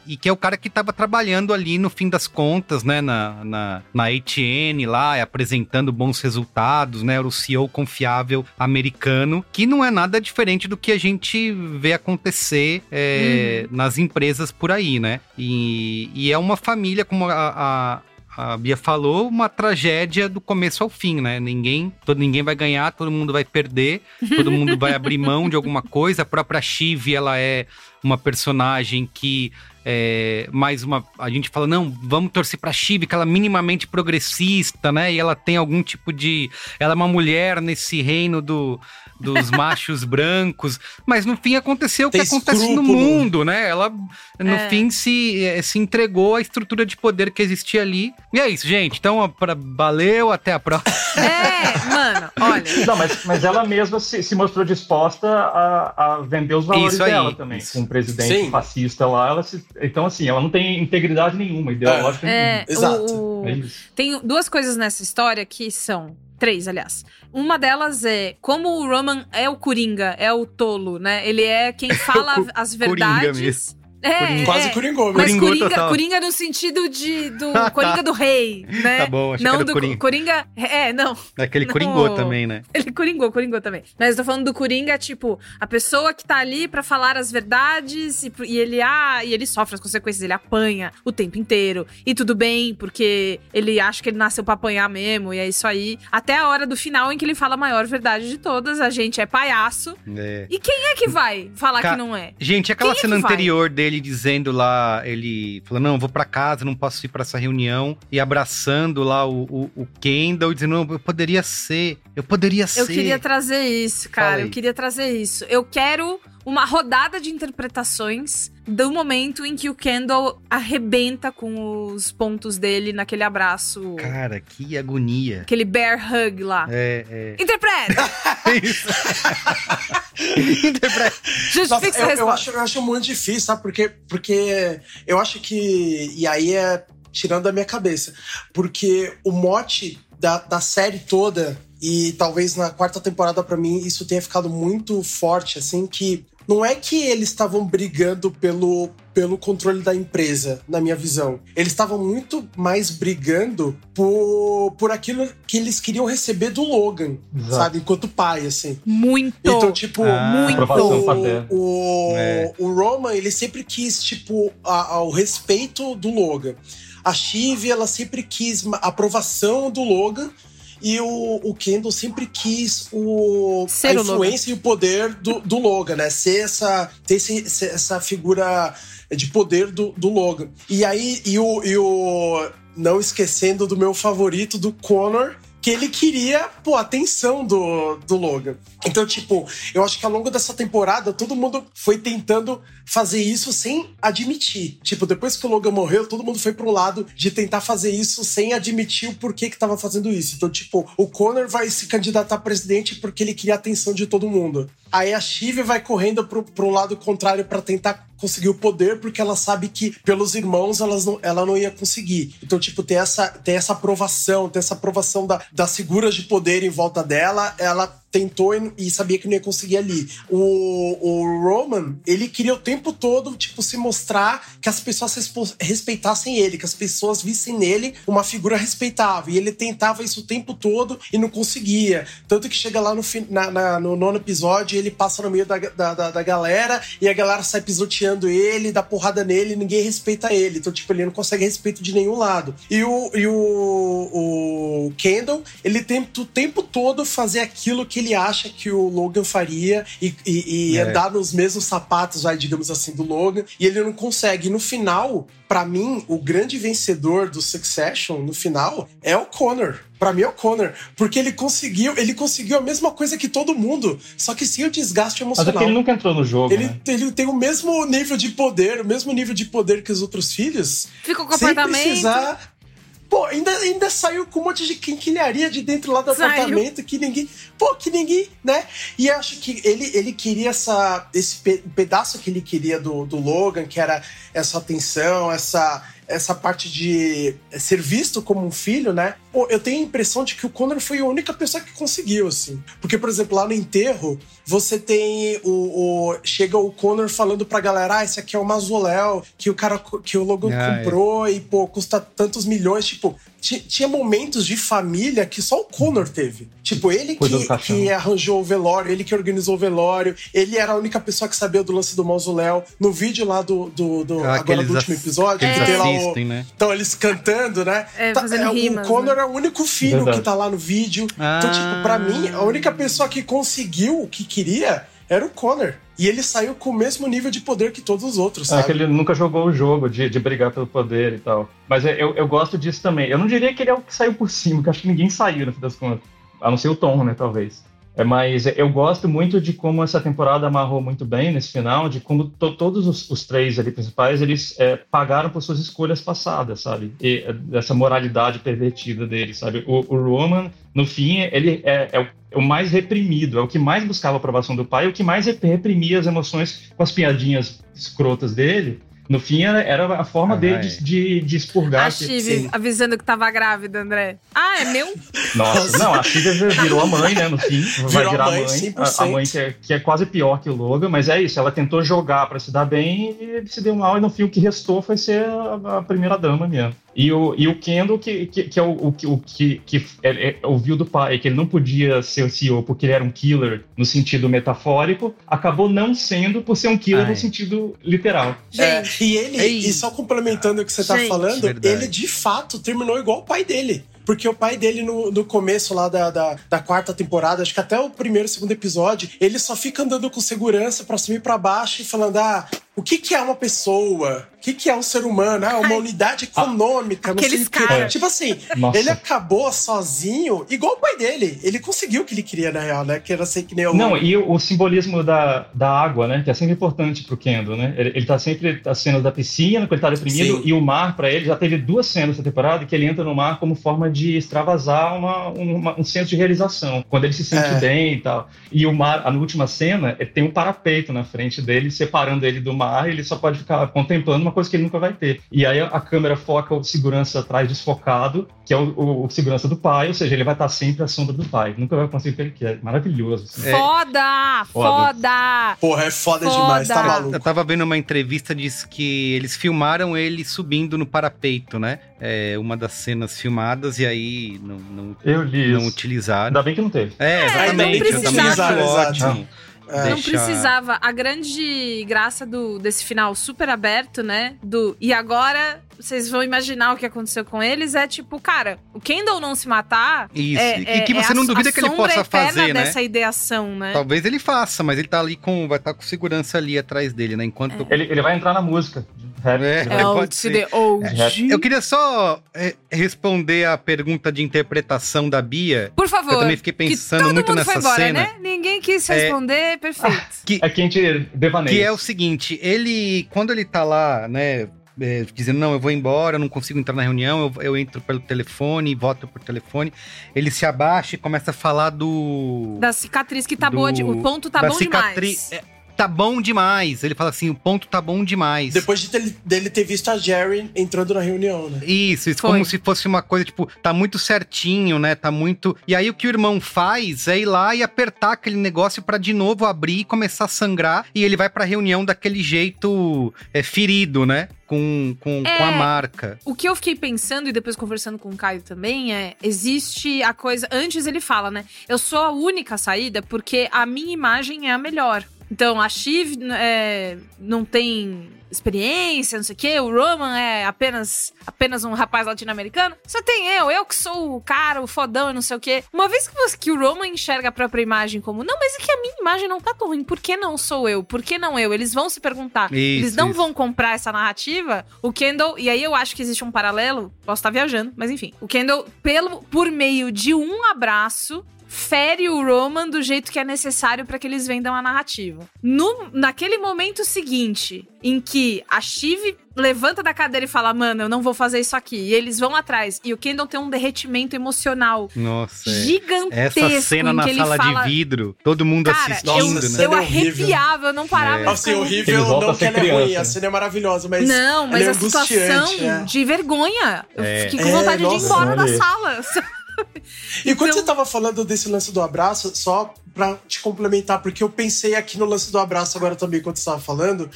e que é o cara que estava trabalhando ali no fim das contas, né, na, na, na ATN lá, apresentando bons resultados, né, era o CEO confiável americano, que não é nada diferente do que a gente vê acontecer é, nas empresas por aí, né, e, e é uma família, como a, a, a Bia falou, uma tragédia do começo ao fim, né? Ninguém, todo, ninguém vai ganhar, todo mundo vai perder, todo mundo vai abrir mão de alguma coisa. A própria Shiv, ela é uma personagem que é, mais uma. A gente fala, não, vamos torcer pra Chibi, que ela é minimamente progressista, né? E ela tem algum tipo de. Ela é uma mulher nesse reino do, dos machos brancos. Mas no fim aconteceu o que acontece no mundo, né? Ela, no É. fim, se, eh, se entregou à estrutura de poder que existia ali. E é isso, gente. Então, pra, valeu, até a próxima. É, mano, olha. Não, mas, mas ela mesma se, se mostrou disposta a, a vender os valores Isso aí, dela também. isso. Com um presidente Sim. fascista lá, ela se, então assim, ela não tem integridade nenhuma, ideológica É, nenhuma. Exato. o- É isso. Tem duas coisas nessa história que são. Três, aliás. Uma delas é como o Roman é o Coringa, é o tolo, né? Ele é quem fala co- as Coringa verdades. Mesmo. É, Quase é. coringou, Mas. Coringou Coringa, total. Coringa no sentido de do Coringa do rei, né? Tá bom, achei que não era do Coringa. Coringa. É, não. Aquele Não. coringou também, né? Ele coringou, coringou também. Mas eu tô falando do Coringa, tipo, a pessoa que tá ali pra falar as verdades e, e ele ah, e ele sofre as consequências, ele apanha o tempo inteiro. E tudo bem, porque ele acha que ele nasceu pra apanhar mesmo, e é isso aí. Até a hora do final em que ele fala a maior verdade de todas, a gente é palhaço. É. E quem é que vai falar Ca- que não é? Gente, aquela Quem é cena que vai? anterior dele dizendo lá, ele falou, não, eu vou pra casa, não posso ir pra essa reunião, e abraçando lá o, o, o Kendall, dizendo, não, eu poderia ser, eu poderia ser. Eu queria trazer isso, cara. Eu queria trazer isso. Eu quero uma rodada de interpretações do momento em que o Kendall arrebenta com os pontos dele naquele abraço. Cara, que agonia. Aquele bear hug lá. É, é. Interpreta! Interpreta. Sua eu, eu, acho, eu acho muito difícil, sabe? Porque, porque eu acho que. E aí é tirando da minha cabeça. Porque o mote da, da série toda, e talvez na quarta temporada, pra mim, isso tenha ficado muito forte, assim, que não é que eles estavam brigando pelo, pelo controle da empresa, na minha visão. Eles estavam muito mais brigando por, por aquilo que eles queriam receber do Logan, Exato. sabe? Enquanto pai, assim. Muito. Então, tipo, Ah, muito. paterna. o, É. o Roman, ele sempre quis, tipo, a- a- o respeito do Logan. A Shiv, ela sempre quis a aprovação do Logan. E o, o Kendall sempre quis o, Ser a o influência e o poder do, do Logan, né? Ser essa, ter esse- essa figura de poder do, do Logan. E aí, e o, e o. Não esquecendo do meu favorito, do Connor, que ele queria, pô, a atenção do, do Logan. Então, tipo, eu acho que ao longo dessa temporada, todo mundo foi tentando fazer isso sem admitir. Tipo, depois que o Logan morreu, todo mundo foi pro lado de tentar fazer isso sem admitir o porquê que tava fazendo isso. Então, tipo, o Connor vai se candidatar a presidente porque ele queria a atenção de todo mundo. Aí a Shiv vai correndo pro, pro lado contrário pra tentar conseguir o poder, porque ela sabe que pelos irmãos elas não, ela não ia conseguir. Então, tipo, ter essa, ter essa aprovação, ter essa aprovação da, das figuras de poder em volta dela, ela tentou e, sabia que não ia conseguir ali. O, o Roman, ele queria o tempo todo, tipo, se mostrar que as pessoas respeitassem ele, que as pessoas vissem nele uma figura respeitável. E ele tentava isso o tempo todo e não conseguia. Tanto que chega lá no, na- na- no nono episódio, ele passa no meio da, da, da- da galera e a galera sai pisoteando ele, dá porrada nele e ninguém respeita ele. Então, tipo, ele não consegue respeito de nenhum lado. E o, e o, o Kendall, ele tenta o tempo todo fazer aquilo que ele acha que o Logan faria e, e- e É. andar nos mesmos sapatos, vai, digamos assim, do Logan. E ele não consegue. E no final, pra mim, o grande vencedor do Succession, no final, é o Connor. Pra mim é o Connor, porque ele conseguiu, ele conseguiu a mesma coisa que todo mundo, só que sem o desgaste Mas é emocional. que ele nunca entrou no jogo, Ele, né? ele tem o mesmo nível de poder, o mesmo nível de poder que os outros filhos. Fica o Sem comportamento. precisar. Pô, ainda, ainda saiu com um monte de quinquilharia de dentro lá do Saiu. apartamento que ninguém. Pô, que ninguém, né? E acho que ele, ele queria essa, esse pe- pedaço que ele queria do, do Logan, que era essa atenção, essa, essa parte de ser visto como um filho, né? Pô, eu tenho a impressão de que o Connor foi a única pessoa que conseguiu, assim. Porque, por exemplo, lá no enterro, você tem o. o- chega o Connor falando pra galera: ah, esse aqui é o mausoléu que o cara que o Logan Ah, é. comprou e, pô, custa tantos milhões. Tipo, ti- tinha momentos de família que só o Connor teve. Tipo, ele que, que arranjou o velório, ele que organizou o velório, ele era a única pessoa que sabia do lance do mausoléu. No vídeo lá do, do, do- Ah, agora do último episódio, que que tem lá o, né? então, eles cantando, né? É, Tá- o rimas, Connor né? é o único filho Verdade. que tá lá no vídeo. Ah. Então, tipo, pra mim, a única pessoa que conseguiu o que queria era o Connor. E ele saiu com o mesmo nível de poder que todos os outros, É sabe? que ele nunca jogou o jogo de, de brigar pelo poder e tal. Mas é, eu, eu gosto disso também. Eu não diria que ele é o que saiu por cima, porque acho que ninguém saiu, no fim das contas. A não ser o Tom, né, talvez. É, mas eu gosto muito de como essa temporada amarrou muito bem nesse final, de como to- todos os, os três ali principais, eles é, pagaram por suas escolhas passadas, sabe? E é, dessa moralidade pervertida deles, sabe? O, o Roman, no fim, ele é, é o, é o mais reprimido, é o que mais buscava a aprovação do pai, o que mais rep- reprimia as emoções com as piadinhas escrotas dele. No fim, era, era a forma Ah, dele é. de, de, de expurgar. A que- Chive avisando que tava grávida, André. Ah, é meu? Nossa, não, a Chica virou a mãe, né, no fim. Vai Virou virar a mãe, mãe. 100%. A, a mãe que é, que é quase pior que o Logan, mas é isso. Ela tentou jogar pra se dar bem e ele se deu mal. E no fim, o que restou foi ser a, a primeira dama mesmo. E o, e o Kendall, que, que, que é o, o, que- o que, que é- é- ouviu do pai que ele não podia ser o CEO porque ele era um killer no sentido metafórico, acabou não sendo por ser um killer Ai. no sentido literal. É, Gente, e ele, Ei. e só complementando o que você tá Gente. falando, Verdade. ele de fato terminou igual o pai dele. Porque o pai dele, no, no começo lá da, da, da quarta temporada, acho que até o primeiro, segundo episódio, ele só fica andando com segurança pra cima e pra baixo e falando: ah, o que, que é uma pessoa? O que, que é um ser humano? Ah, uma unidade econômica, Aqueles caras. Tipo assim, Nossa. ele acabou sozinho, igual o pai dele. Ele conseguiu o que ele queria, na real, né? Que era ser que nem o. Não, e o, o simbolismo da, da água, né? Que é sempre importante pro Kendo, né? Ele, ele tá sempre as cenas da piscina, quando ele tá deprimido, Sim. e o mar, pra ele, já teve duas cenas essa temporada que ele entra no mar como forma de extravasar uma, uma- um senso de realização, quando ele se sente É. bem e tal. E o mar, a última cena, ele tem um parapeito na frente dele, separando ele do mar, ele só pode ficar contemplando uma coisa que ele nunca vai ter. E aí a câmera foca o segurança atrás desfocado, que é o, o- o segurança do pai, ou seja, ele vai estar sempre à sombra do pai. Nunca vai conseguir o que ele quer. Maravilhoso. assim. Foda! Foda. Foda! Porra, é foda, Foda. demais, tá maluco. Eu tava vendo uma entrevista, diz que eles filmaram ele subindo no parapeito, né? É uma das cenas filmadas e aí não, não, Eu li não isso. utilizaram. Ainda bem que não teve. É, não exatamente. eu também acho ótimo. É. Não precisava. A grande graça do, desse final super aberto, né? Do e agora vocês vão imaginar o que aconteceu com eles. É tipo, cara, o Kendall não se matar. Isso, É, e é- que você é não a- duvida a que ele possa fazer, né? dessa ideação, né? Talvez ele faça, mas ele tá ali com. Vai estar com segurança ali atrás dele, né? Enquanto. Ele, ele vai entrar na música. Rap. É. É o pode ser. the OG. Eu queria só é, responder a pergunta de interpretação da Bia. Por favor. Eu também fiquei que pensando todo muito mundo nessa foi embora, cena. né? Ninguém quis É. responder, perfeito. Que, É que a gente devaneia. que é o seguinte, ele, quando ele tá lá, né, é, dizendo, não, eu vou embora, eu não consigo entrar na reunião, eu, eu entro pelo telefone, voto por telefone, ele se abaixa e começa a falar do... Da cicatriz que tá do- boa, de- o ponto tá bom cicatri- demais. é, tá bom demais. Ele fala assim, o ponto tá bom demais. Depois de ter- dele ter visto a Jerry entrando na reunião, né? Isso, isso Foi. como se fosse uma coisa, tipo, tá muito certinho, né? Tá muito. E aí o que o irmão faz é ir lá e apertar aquele negócio pra de novo abrir e começar a sangrar. E ele vai pra reunião daquele jeito é, ferido, né? Com, com, É. com a marca. O que eu fiquei pensando e depois conversando com o Caio também é: existe a coisa. Antes ele fala, né? Eu sou a única saída porque a minha imagem é a melhor. Então a Shiv é, não tem experiência, não sei o quê. O Roman é apenas, apenas um rapaz latino-americano. Só tem eu, eu que sou o cara, o fodão e não sei o quê. Uma vez que, você, que o Roman enxerga a própria imagem como, não, mas é que a minha imagem não tá tão ruim. Por que não sou eu? Por que não eu? Eles vão se perguntar. Isso, Eles não isso. vão comprar essa narrativa. O Kendall, e aí eu acho que existe um paralelo, posso estar viajando, mas enfim. O Kendall, pelo, por meio de um abraço, fere o Roman do jeito que é necessário para que eles vendam a narrativa. No, naquele momento seguinte, em que a Shiv levanta da cadeira e fala: Mano, eu não vou fazer isso aqui. E eles vão atrás. E o Kendall tem um derretimento emocional Nossa. é. gigantesco. Essa cena em na que ele sala fala, de vidro, todo mundo Cara, assistindo, Nossa, né? eu é horrível. arrepiava, eu não parava. É. de Assim, horrível não que ela é ruim, a cena é maravilhosa, mas. Não, mas é a situação é. de vergonha. Eu É. fiquei com É, vontade de ir nossa, embora da sala. E quando Então- você tava falando desse lance do abraço, só pra te complementar, porque eu pensei aqui no lance do abraço agora também, quando você tava falando,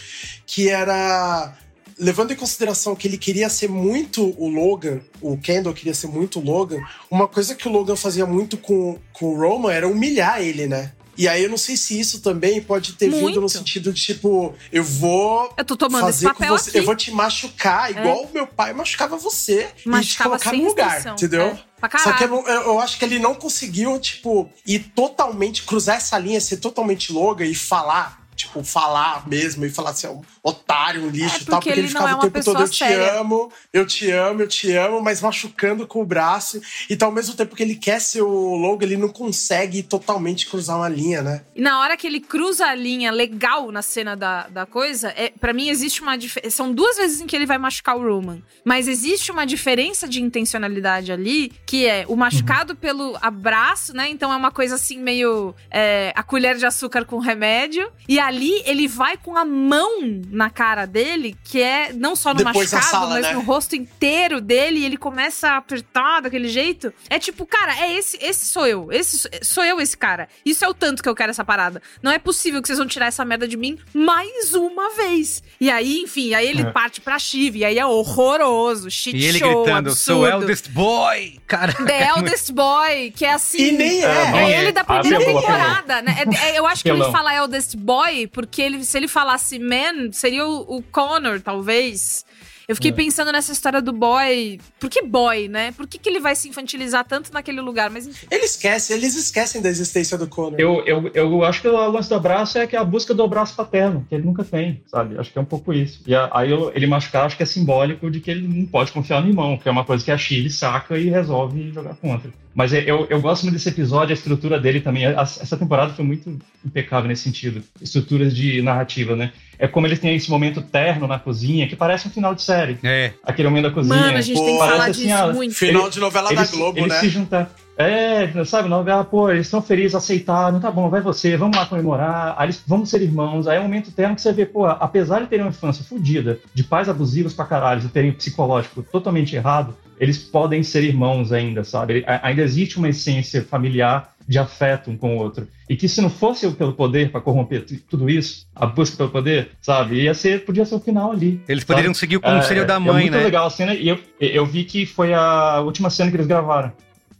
que era. Levando em consideração que ele queria ser muito o Logan, o Kendall queria ser muito o Logan, uma coisa que o Logan fazia muito com, com o Roman era humilhar ele, né? E aí eu não sei se isso também pode ter vindo Muito. no sentido de, tipo, eu vou Eu tô tomando esse fazer com papel você, aqui. É. eu vou te machucar, igual o meu pai machucava você e te Machucava colocar no lugar, restrição. entendeu? É, Só que eu- eu acho que ele não conseguiu, tipo, ir totalmente, cruzar essa linha, ser totalmente loga e falar, tipo, falar mesmo e falar assim, é um otário, um lixo É e tal, porque ele ele ficava é o tempo todo, eu te séria. amo, eu te amo, eu te amo, mas machucando com o braço. Então, ao mesmo tempo que ele quer ser o Logan, ele não consegue totalmente cruzar uma linha, né? E na hora que ele cruza a linha legal na cena da, da coisa, é, para mim existe uma diferença. São duas vezes em que ele vai machucar o Roman. Mas existe uma diferença de intencionalidade ali, que é o machucado pelo abraço, né? Então é uma coisa assim, meio é, a colher de açúcar com remédio. E ali ele vai com a mão na cara dele, que é não só no Depois sala, mas né? no rosto inteiro dele, e ele começa a apertar daquele jeito. É tipo, cara, é esse, esse sou eu. Esse sou- eu esse cara. Isso é o tanto que eu quero essa parada. Não é possível que vocês vão tirar essa merda de mim mais uma vez. E aí, enfim, aí ele É. parte pra Chive, e aí é horroroso, shit E ele show, gritando, eu sou o absurdo. eldest boy! Cara, The Eldest Boy, que é assim. E nem é. É, nem ele é. da primeira Apelou, temporada, né? É- é- eu acho que ele fala Eldest Boy, porque ele, se ele falasse man, seria o, o Connor, talvez. Eu fiquei É. pensando nessa história do boy. Por que boy, né? Por que, que ele vai se infantilizar tanto naquele lugar? Mas enfim. Eles esquecem, eles esquecem da existência do Connor. Eu, eu, eu acho que o lance do abraço é que a busca do abraço paterno, que ele nunca tem, sabe? Acho que é um pouco isso. E a- aí eu- ele machucar, acho que é simbólico de que ele não pode confiar no irmão, que é uma coisa que a Chile saca e resolve jogar contra. Mas é- eu, eu gosto muito desse episódio, a estrutura dele também. Essa temporada foi muito impecável nesse sentido. Estruturas de narrativa, né? É como eles têm esse momento terno na cozinha, que parece um final de série. É. Aquele momento da cozinha. Mano, a gente tem que Parece falar assim, disso ah, muito. Final de novela da eles- Globo, eles né? se juntar. É, sabe, novela, pô, eles estão felizes, aceitaram, tá bom, vai você, vamos lá comemorar, aí eles vamos ser irmãos, aí é um momento terno que você vê, pô, apesar de terem uma infância fodida, de pais abusivos pra caralho, de terem um psicológico totalmente errado, eles podem ser irmãos ainda, sabe? Ainda existe uma essência familiar de afeto um com o outro. E que se não fosse pelo poder pra corromper tu- tudo isso, a busca pelo poder, sabe? Ia ser, podia ser o final ali. Eles sabe? poderiam seguir o conselho da mãe, é muito né? legal a cena, e eu, eu vi que foi a última cena que eles gravaram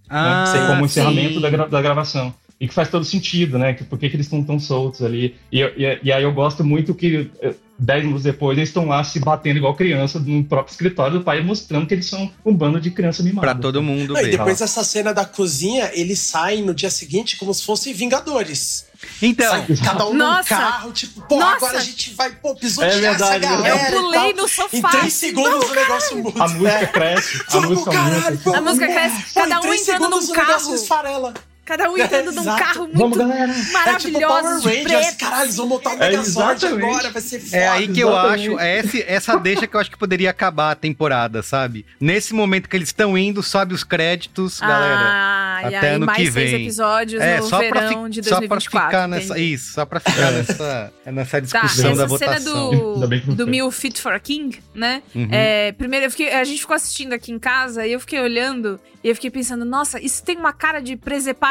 Ah, né? como encerramento da, gra- da gravação. E que faz todo sentido, né? Que, por que, que eles estão tão soltos ali? E, e, e aí eu gosto muito que, eh, dez minutos depois, eles estão lá se batendo igual criança no próprio escritório do pai, mostrando que eles são um bando de criança mimada. Pra todo mundo Não, e depois dessa cena da cozinha, eles saem no dia seguinte como se fossem Vingadores. Então, Sai cada um Nossa! num carro, tipo, pô, Nossa! agora a gente vai, pô, pisotear É verdade, essa é galera. verdade. Eu pulei no sofá. Em três assim, segundos não, o negócio muda. A música É. cresce, a Vamos, música caralho, aumenta. vamos, A música é. cresce, Pô, cada um entrando num o negócio carro. Cada um entrando num Exato. carro muito Vamos, galera! É tipo maravilhoso, Power de Rangers, caralho, eles vão montar o É, Megazord exatamente. agora, vai ser foda. É aí que eu Exatamente. acho, é esse, essa deixa que eu acho que poderia acabar a temporada, sabe? Nesse momento que eles estão indo, sobe os créditos, galera. Ah, e até aí ano mais que seis vem. episódios É, no só pra, verão fi- de só pra 2024. ficar nessa. Isso, só pra ficar nessa, nessa Tá, discussão essa da cena votação. Bem que do, do. Mil Fit for a King, né? Uhum. É, primeiro, eu fiquei, a gente ficou assistindo aqui em casa e eu fiquei olhando e eu fiquei pensando, nossa, isso tem uma cara de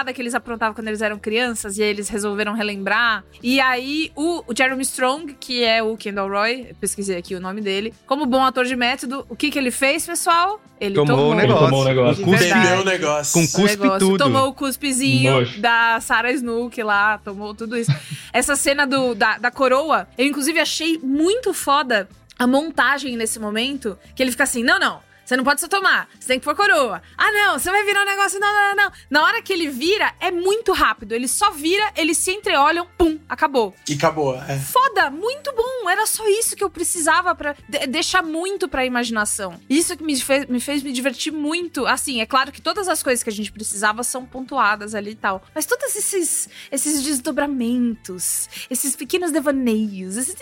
presepada que eles aprontavam quando eles eram crianças e aí eles resolveram relembrar. E aí, o, o Jeremy Strong, que é o Kendall Roy, pesquisei aqui o nome dele, como bom ator de método, o que que ele fez, pessoal? Ele Tomou tomou, o Ele negócio. tomou o negócio. O negócio. com o cuspe negócio. tudo. Tomou o cuspezinho Nojo. da Sarah Snook lá, tomou tudo isso. Essa cena do, da, da coroa, eu inclusive achei muito foda a montagem nesse momento, que ele fica assim, não, não, você não pode só tomar, você tem que pôr coroa. Ah, não, você vai virar um negócio, não, não, não, não. Na hora que ele vira, é muito rápido, ele só vira, eles se entreolham, pum, acabou. E acabou, é. Foda, muito bom. Era só isso que eu precisava para deixar muito pra imaginação. Isso que me fez, me fez me divertir muito. Assim, é claro que todas as coisas que a gente precisava são pontuadas ali e tal. Mas todos esses, esses desdobramentos, esses pequenos devaneios, esses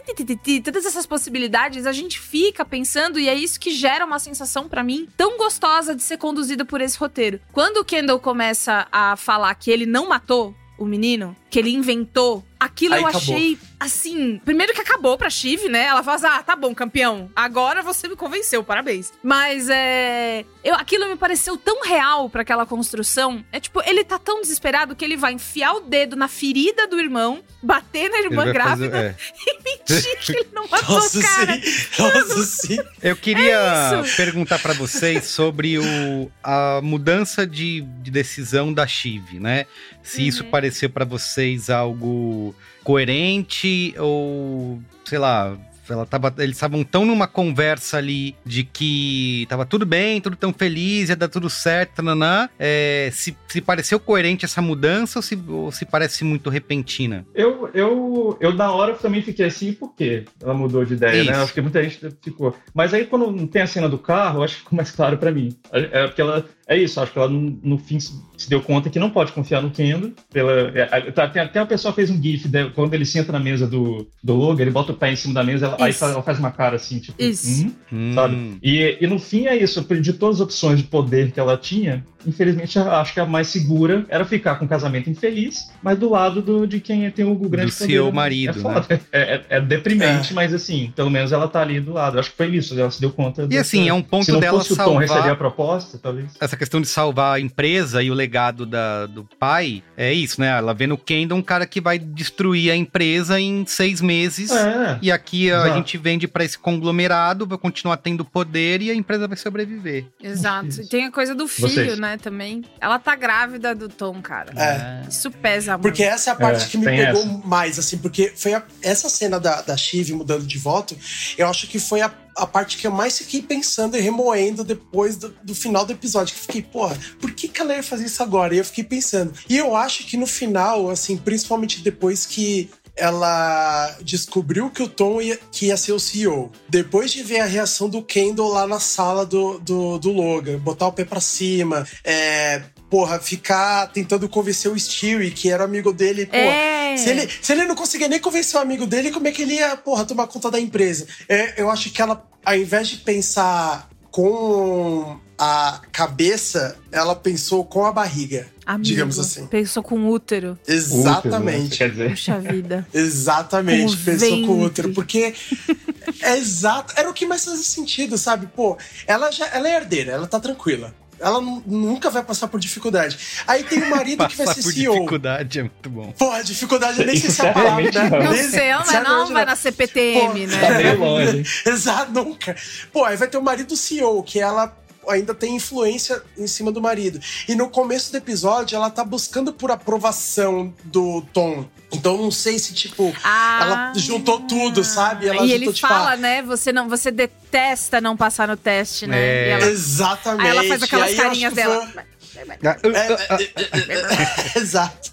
todas essas possibilidades, a gente fica pensando e é isso que gera uma sensação pra mim tão gostosa de ser conduzida por esse roteiro. Quando o Kendall começa a falar que ele não matou o menino, que ele inventou, aquilo Aí eu acabou. achei assim. Primeiro que acabou pra Chive, né? Ela fala assim: ah, tá bom, campeão. Agora você me convenceu, parabéns. Mas é. Eu, aquilo me pareceu tão real pra aquela construção. É tipo, ele tá tão desesperado que ele vai enfiar o dedo na ferida do irmão, bater na irmã grávida fazer- é. e mentir que ele não matou Nossa, o cara. sim. Nossa, sim. Eu queria É isso. perguntar pra vocês sobre o, a mudança de, de decisão da Chive, né? Se isso Uhum. pareceu pra vocês algo coerente ou, sei lá, ela tava, eles estavam tão numa conversa ali de que tava tudo bem, tudo tão feliz, ia dar tudo certo, tananã. É, se, se pareceu coerente essa mudança ou se, ou se parece muito repentina? Eu, eu, eu, na hora, também fiquei assim, por quê? Ela mudou de ideia, Isso. né? Acho que muita gente ficou. Mas aí, quando não tem a cena do carro, acho que ficou mais claro pra mim. É porque ela. É isso, acho que ela, no, no fim, se deu conta que não pode confiar no Kendo. Pela, é, é, tá, tem até uma pessoa fez um GIF, né, quando ele senta na mesa do, do Logan, ele bota o pé em cima da mesa, ela, aí ela faz uma cara assim, tipo. Isso. "Hum?" sabe? E, e no fim é isso, de todas as opções de poder que ela tinha, infelizmente a- acho que a mais segura era ficar com um casamento infeliz, mas do lado do, de quem tem o grande Do poder. seu né? marido, É, foda. é, é- é deprimente, mas assim, pelo menos ela tá ali do lado. Acho que foi isso, ela se deu conta. E assim, é um ponto Se não dela fosse o Tom salvar- receber a proposta, talvez. essa questão de salvar a empresa e o legado da, do pai, é isso, né? Ela vê no Kendall um cara que vai destruir a empresa em seis meses. É. E aqui a Exato. gente vende pra esse conglomerado, vai continuar tendo poder e a empresa vai sobreviver. Exato. E tem a coisa do filho, Vocês. né? também. Ela tá grávida do Tom, cara. É. Isso pesa muito. Porque essa é a parte É, que me pegou essa. mais, assim, porque foi a- essa cena da, da Shiv mudando de voto, eu acho que foi a, a parte que eu mais fiquei pensando e remoendo depois do, do final do episódio. Que fiquei, porra, por que, que ela ia fazer isso agora? E eu fiquei pensando. E eu acho que no final, assim, principalmente depois que ela descobriu que o Tom ia, que ia ser o CEO. Depois de ver a reação do Kendall lá na sala do, do, do Logan, botar o pé pra cima, é, porra, ficar tentando convencer o Stewie, que era amigo dele, porra. É. Se ele, se ele não conseguia nem convencer o amigo dele, como é que ele ia, porra, tomar conta da empresa? É, eu acho que ela, ao invés de pensar com a cabeça, ela pensou com a barriga. Amigo, digamos assim. Pensou com útero. Exatamente. Quer dizer, Puxa vida. Exatamente, Com o pensou com o ventre. útero, porque é exato, era o que mais fazia sentido, sabe? Pô, ela já ela é herdeira, ela tá tranquila. Ela nu- nunca vai passar por dificuldade. Aí tem o marido que vai ser por CEO. dificuldade é muito bom. Porra, dificuldade, eu nem sei se é a palavra, né? não. Não sei, ela não, sinceramente, vai na CPTM, Pô, né? tá meio longe. Exato, nunca. Pô, aí vai ter o marido CEO, que ela ainda tem influência em cima do marido. E no começo do episódio, ela tá buscando por aprovação do Tom. Então não sei se, tipo, Ah. ela juntou tudo, sabe? Ela e juntou, ele tipo, fala, ah, né? Você não, você detesta não passar no teste, né? É. E ela- Exatamente. aí ela faz aquelas E carinhas dela. foi- Ah, É, Exato.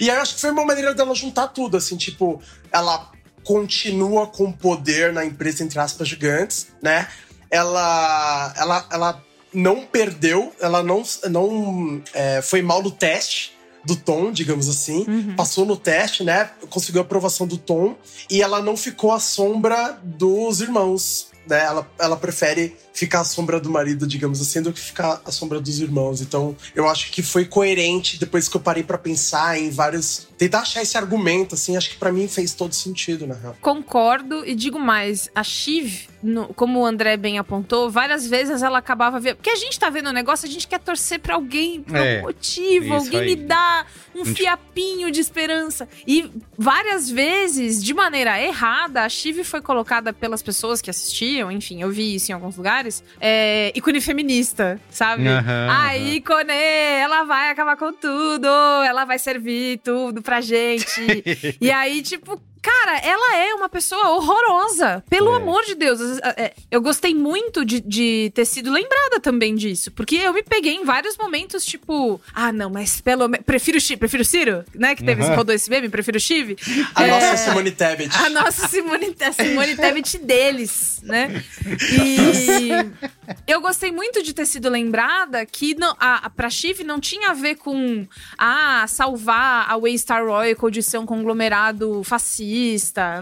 E aí eu acho que foi uma maneira dela juntar tudo, assim, tipo, ela continua com poder na empresa, entre aspas, gigantes, né? Ela, ela, ela não perdeu, ela não, não é, foi mal no teste do Tom, digamos assim. Passou no teste, né? Conseguiu a aprovação do Tom. E ela não ficou à sombra dos irmãos. Né? Ela, ela prefere ficar à sombra do marido, digamos assim, do que ficar à sombra dos irmãos. Então, eu acho que foi coerente depois que eu parei pra pensar em vários. Tentar achar esse argumento, assim, acho que pra mim fez todo sentido, na real. Concordo e digo mais, a Shiv, no- como o André bem apontou, várias vezes ela acabava vendo. Porque a gente tá vendo o negócio, a gente quer torcer pra alguém, por É, algum motivo, alguém aí. me dá um Gente- fiapinho de esperança. E várias vezes, de maneira errada, a Shiv foi colocada pelas pessoas que assistiam, enfim, eu vi isso em alguns lugares, é, ícone feminista, sabe? Aham, a aham. ícone, ela vai acabar com tudo, ela vai servir tudo pra gente. e aí, tipo, Cara, ela é uma pessoa horrorosa. Pelo É. amor de Deus. É, Eu gostei muito de, de ter sido lembrada também disso. Porque eu me peguei em vários momentos, tipo, ah, não, mas pelo menos. Prefiro prefiro Ciro, né? Que teve Aham. rodou esse meme, prefiro o Chive. A É, nossa Simone Tebet. a nossa Simone, a Simone Tebet deles, né? E eu gostei muito de ter sido lembrada que não, a, a, pra Chive não tinha a ver com ah, salvar a Waystar Royal de ser um conglomerado fascista.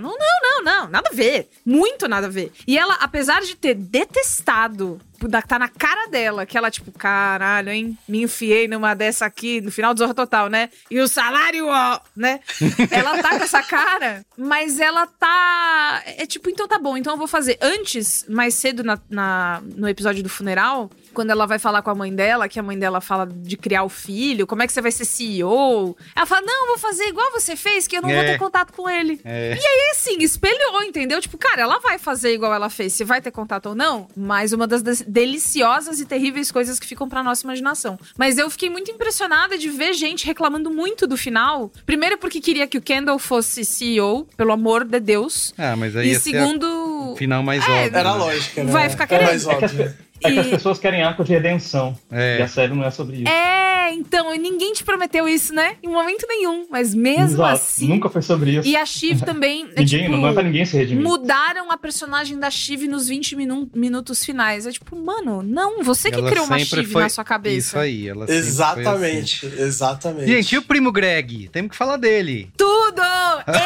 Não, não, não, não. Nada a ver. Muito nada a ver. E ela, apesar de ter detestado tá na cara dela, que ela, tipo, caralho, hein? Me enfiei numa dessa aqui, no final do Zorra Total, né? E o salário, ó, né? ela tá com essa cara, mas ela tá. É tipo, então tá bom, então eu vou fazer. Antes, mais cedo na, na- no episódio do funeral, quando ela vai falar com a mãe dela, que a mãe dela fala de criar o filho, como é que você vai ser CEO? Ela fala: não, eu vou fazer igual você fez, que eu não vou É. ter contato com ele. É. E aí, assim, espelhou, entendeu? Tipo, cara, ela vai fazer igual ela fez, se vai ter contato ou não, mais uma das deliciosas e terríveis coisas que ficam pra nossa imaginação. Mas eu fiquei muito impressionada de ver gente reclamando muito do final. Primeiro, porque queria que o Kendall fosse CEO, pelo amor de Deus. Ah, mas aí e ia ser segundo. o final mais É, óbvio. Era né? lógica, né? Vai ficar Era querendo. mais óbvio. É que as E- pessoas querem arco de redenção. É. E a série não é sobre isso. É, então, e ninguém te prometeu isso, né? Em momento nenhum. Mas mesmo Exato. assim. Nunca foi sobre isso. E a Shiv também. é, Ninguém, tipo, não é pra ninguém se redimir. Mudaram a personagem da Shiv nos 20 minu- minutos finais. É tipo, mano, não, você que Ela criou uma Shiv foi- na sua cabeça. Isso aí, ela Exatamente, exatamente. assim. Gente, e o primo Greg? Temos que falar dele. Tudo!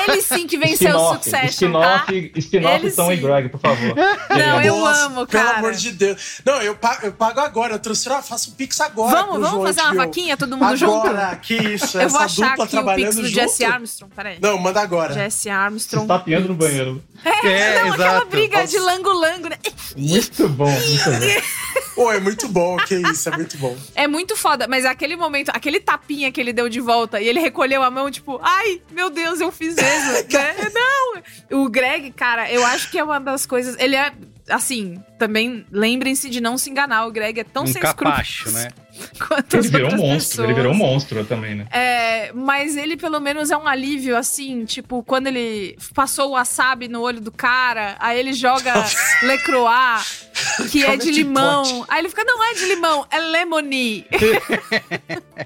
Ele sim que venceu o Spin-off, Succession, tá? spin-off, spin-off Tom e sim. Greg, por favor. Não, eu Nossa, amo, Pelo cara. amor de Deus. Não, eu pago, eu pago agora. Eu trouxe, ah, faço o Pix agora. Vamos, vamos João fazer uma HBO. vaquinha, todo mundo junto? Agora, que isso. Eu vou achar dupla aqui o trabalhando pix do. Jesse Armstrong. Peraí. Não, manda agora. Jesse Armstrong. Tá piando no banheiro. É, não, aquela exato. briga Nossa. de lango-lango, né? Muito bom, muito bom. Pô, é muito bom, que isso, é muito bom. É muito foda, mas aquele momento, aquele tapinha que ele deu de volta e ele recolheu a mão, tipo, ai, meu Deus, eu fiz mesmo. né? Não! O Greg, cara, eu acho que é uma das coisas. Ele é. assim, também lembrem-se de não se enganar. O Greg é tão Um sem capacho, escrúpulos né? quanto Ele virou um monstro, ele pessoas. virou um monstro também, né? É, mas ele pelo menos é um alívio, assim, tipo, quando ele passou o wasabi no olho do cara, aí ele joga Lecroix, que é de é limão. pode? Aí ele fica, não é de limão, é lemony.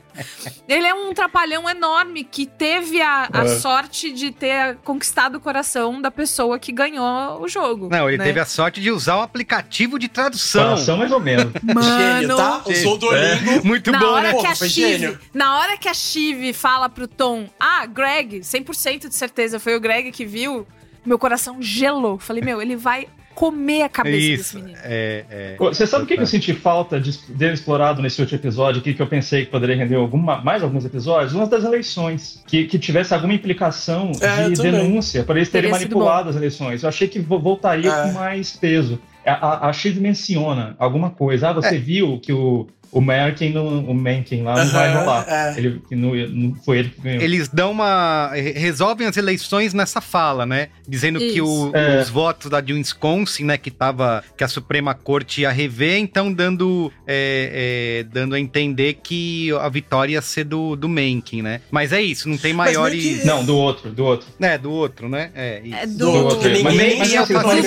ele é um trapalhão enorme que teve a, a É. sorte de ter conquistado o coração da pessoa que ganhou o jogo. Não, ele né? teve a sorte de usar o aplicativo de tradução. Coração mais ou menos. Gênio, tá? Usou o Duolingo. Muito na bom, hora né? que a Foi Chive, gênio. na hora que a Chive fala pro Tom, ah, Greg, 100% de certeza, foi o Greg que viu, meu coração gelou. Falei, meu, ele vai comer a cabeça desse Isso, menino. é, é. Pô, Você sabe o que que eu senti falta de, dele explorado nesse último episódio aqui, que eu pensei que poderia render alguma, mais alguns episódios? Uma das eleições. Que, que tivesse alguma implicação É, de denúncia, para eles terem manipulado as eleições. Eu achei que vo- voltaria É. com mais peso. A, a, a Shiv menciona alguma coisa. Ah, É. você viu que o, o Merkin, não- o Mencken lá, não vai rolar. é. Ele, que não, não foi ele que ganhou. Eles dão uma. re- resolvem as eleições nessa fala, né? Dizendo que o- Isso. É. os votos da de Wisconsin, né? Que tava. que a Suprema Corte ia rever, então dando. é, é, dando a entender que a vitória ia ser do, do Mencken, né? Mas é isso, não tem maiores. que- Não, do outro, do outro. É, do outro, né? É, isso. É Do do, outro, Mas, do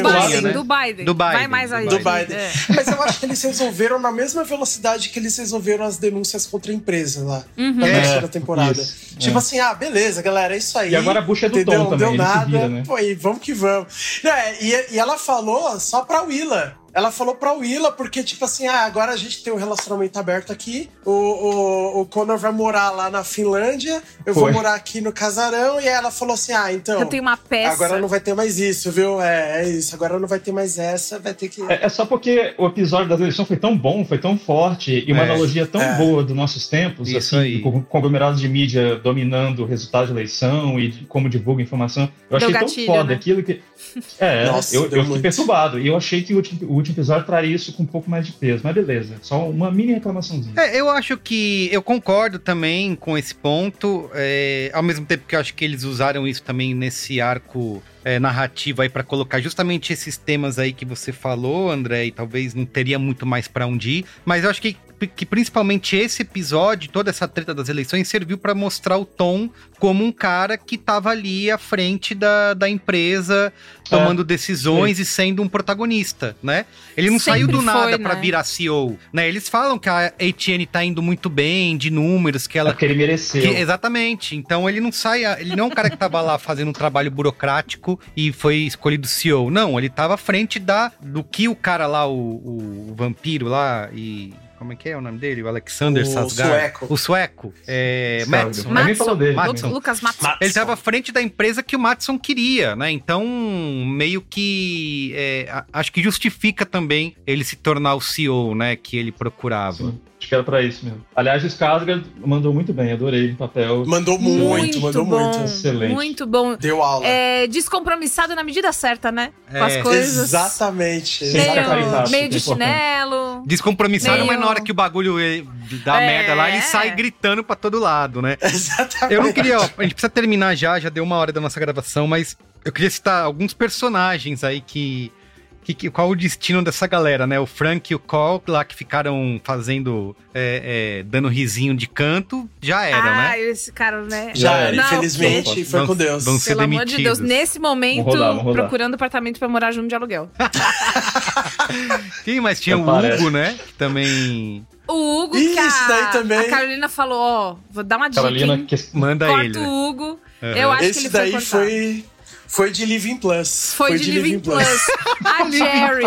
Biden, né? do Biden. Do Vai Biden, mais do aí. Do Biden. É. Mas eu acho que eles resolveram na mesma velocidade que eles resolveram as denúncias contra a empresa lá. Uhum. Na É, terceira temporada. isso, tipo é. assim, ah, beleza, galera, é isso aí. E agora a bucha é do entendeu? Tom Não também, deu nada. vira, né? Pô, e vamos que vamos. É, e, e ela falou só pra Willa. Ela falou pra Willa, porque, tipo assim, ah, agora a gente tem um relacionamento aberto aqui. O, o, o Connor vai morar lá na Finlândia, eu vou Foi. morar aqui no casarão. E aí ela falou assim: ah, então. Eu tenho uma peça. Agora não vai ter mais isso, viu? É, é isso. Agora não vai ter mais essa, vai ter que. É, é só porque o episódio das eleições foi tão bom, foi tão forte, e uma É, analogia tão é. boa dos nossos tempos, Isso assim, aí. com conglomerados de mídia dominando o resultado de eleição e como divulga informação. Eu Deu achei gatilho, tão foda né? aquilo que. É, Nossa, eu, eu fiquei muito. perturbado. E eu achei que o último, o último episódio traria isso com um pouco mais de peso. Mas beleza, só uma mini reclamaçãozinha. É, eu acho que eu concordo também com esse ponto. é, ao mesmo tempo que eu acho que eles usaram isso também nesse arco é, narrativo aí pra colocar justamente esses temas aí que você falou, André, e talvez não teria muito mais pra onde ir. Mas eu acho que, que principalmente esse episódio, toda essa treta das eleições, serviu pra mostrar o Tom como um cara que tava ali à frente da, da empresa, tomando decisões e sendo um protagonista, né? Ele não saiu Sempre do nada foi, né? virar CEO, né? Eles falam que a AT&T tá indo muito bem de números, que É ela porque ele mereceu. que- exatamente. Então ele não sai, ele não é um cara que tava lá fazendo um trabalho burocrático e foi escolhido CEO. Não, ele tava à frente da do que o cara lá, o, o vampiro lá e como é que é o nome dele? O Alexander O Sasgar. sueco. O sueco. É, Madison. Dele. Matson. Lu- Lucas Matson. Matson. Ele estava à frente da empresa que o Matson queria, né? Então, meio que. é, acho que justifica também ele se tornar o CEO, né? Que ele procurava. Sim, acho que era pra isso mesmo. Aliás, o Skarsgård mandou muito bem, adorei o papel. Mandou muito, mandou bom, muito. Excelente. Muito bom. Deu aula. É, descompromissado na medida certa, né? Com as É. coisas. Exatamente. Meio, meio de é chinelo. Descompromissado, Meio- mas na hora que o bagulho eh, dá É. merda lá, ele sai gritando pra todo lado, né? Exatamente. Eu não queria, ó, a gente precisa terminar já, já deu uma hora da nossa gravação, mas eu queria citar alguns personagens aí que. Que, que- qual o destino dessa galera, né? O Frank e o Cole lá que ficaram fazendo. é, é, dando risinho de canto, já eram, ah, né? esse cara, né? Já Não, era, não, infelizmente, foi Vão- com Deus. vão ser Pelo amor de Deus, demitidos. nesse momento, Vamos rodar, vamos rodar. procurando apartamento pra morar junto de aluguel. Sim, mas tinha o Aparece. Hugo, né? Que também. O Hugo, Isso que a, daí também. a Carolina falou, ó, vou dar uma dica, Carolina, hein? que Manda Corta ele. o Hugo. Uhum. Eu acho que Esse ele foi daí foi, foi de Living Plus. Foi, de Living Plus. A Jerry.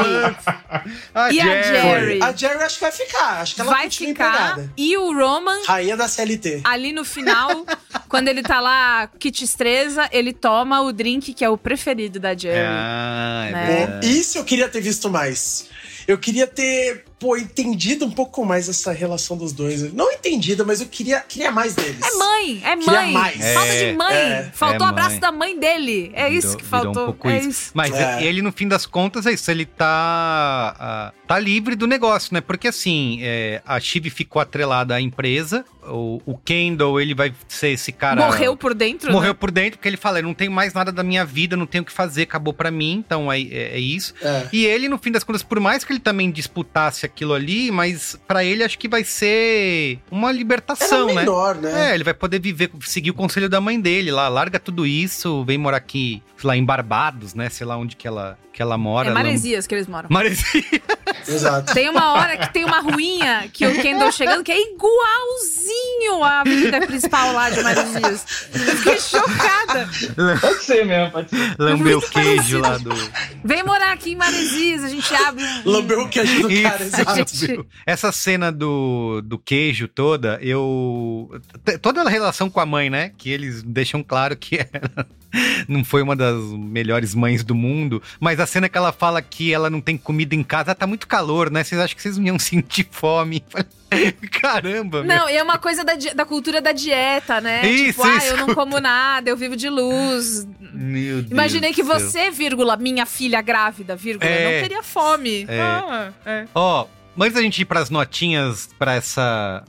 Ah, E a Jerry? A Jerry acho que vai ficar. Acho que ela vai ficar. empregada. E o Roman, Rainha da CLT. ali no final, quando ele tá lá, kit estreza, ele toma o drink que é o preferido da Jerry. Ah, é Né? Isso eu queria ter visto mais. Eu queria ter pô, entendido um pouco mais essa relação dos dois. Não entendida, mas eu queria, queria mais deles. É mãe, é Queria mãe. mais. Falta É, de mãe. é. Faltou o É abraço da mãe dele. É isso Virou- que virou faltou. Um pouco é isso. isso. Mas É. ele, no fim das contas, é isso. Ele tá, tá livre do negócio, né? Porque assim, é, a Chive ficou atrelada à empresa. O, o Kendall, ele vai ser esse cara. Morreu por dentro, Morreu né? por dentro, porque ele fala: eu não tenho mais nada da minha vida, não tenho o que fazer, acabou pra mim, então é, é- é isso. É. E ele, no fim das contas, por mais que ele também disputasse aquilo ali, mas pra ele acho que vai ser uma libertação, Era né? menor, né? É, ele vai poder viver, seguir o conselho da mãe dele lá, larga tudo isso, vem morar aqui, sei lá, em Barbados, né? Sei lá onde que ela, que ela mora. É ela- Maresias que eles moram. Maresias. Exato. Tem uma hora que tem uma ruinha que o Kendall chegando que é igualzinho a avenida principal lá de Maresias. Eu fiquei chocada. Pode ser mesmo, pode ser. Lambeu o queijo lá do. Vem morar aqui em Maresias, a gente abre um... Lambeu o queijo do cara, Isso, exato. Gente- Essa cena do, do queijo toda, eu. Toda a relação com a mãe, né? Que eles deixam claro que ela não foi uma das melhores mães do mundo. Mas a cena que ela fala que ela não tem comida em casa, ah, tá muito calor, né? Vocês acham que vocês não iam sentir fome? Caramba, meu. Não, e é uma coisa da, da cultura da dieta, né? Isso, tipo, ah, isso. eu não como nada, eu vivo de luz. Meu Deus Imaginei que céu. você, vírgula, minha filha grávida, vírgula, É. não teria fome. É. Ah, é. Ó, antes da gente ir pras notinhas pra essa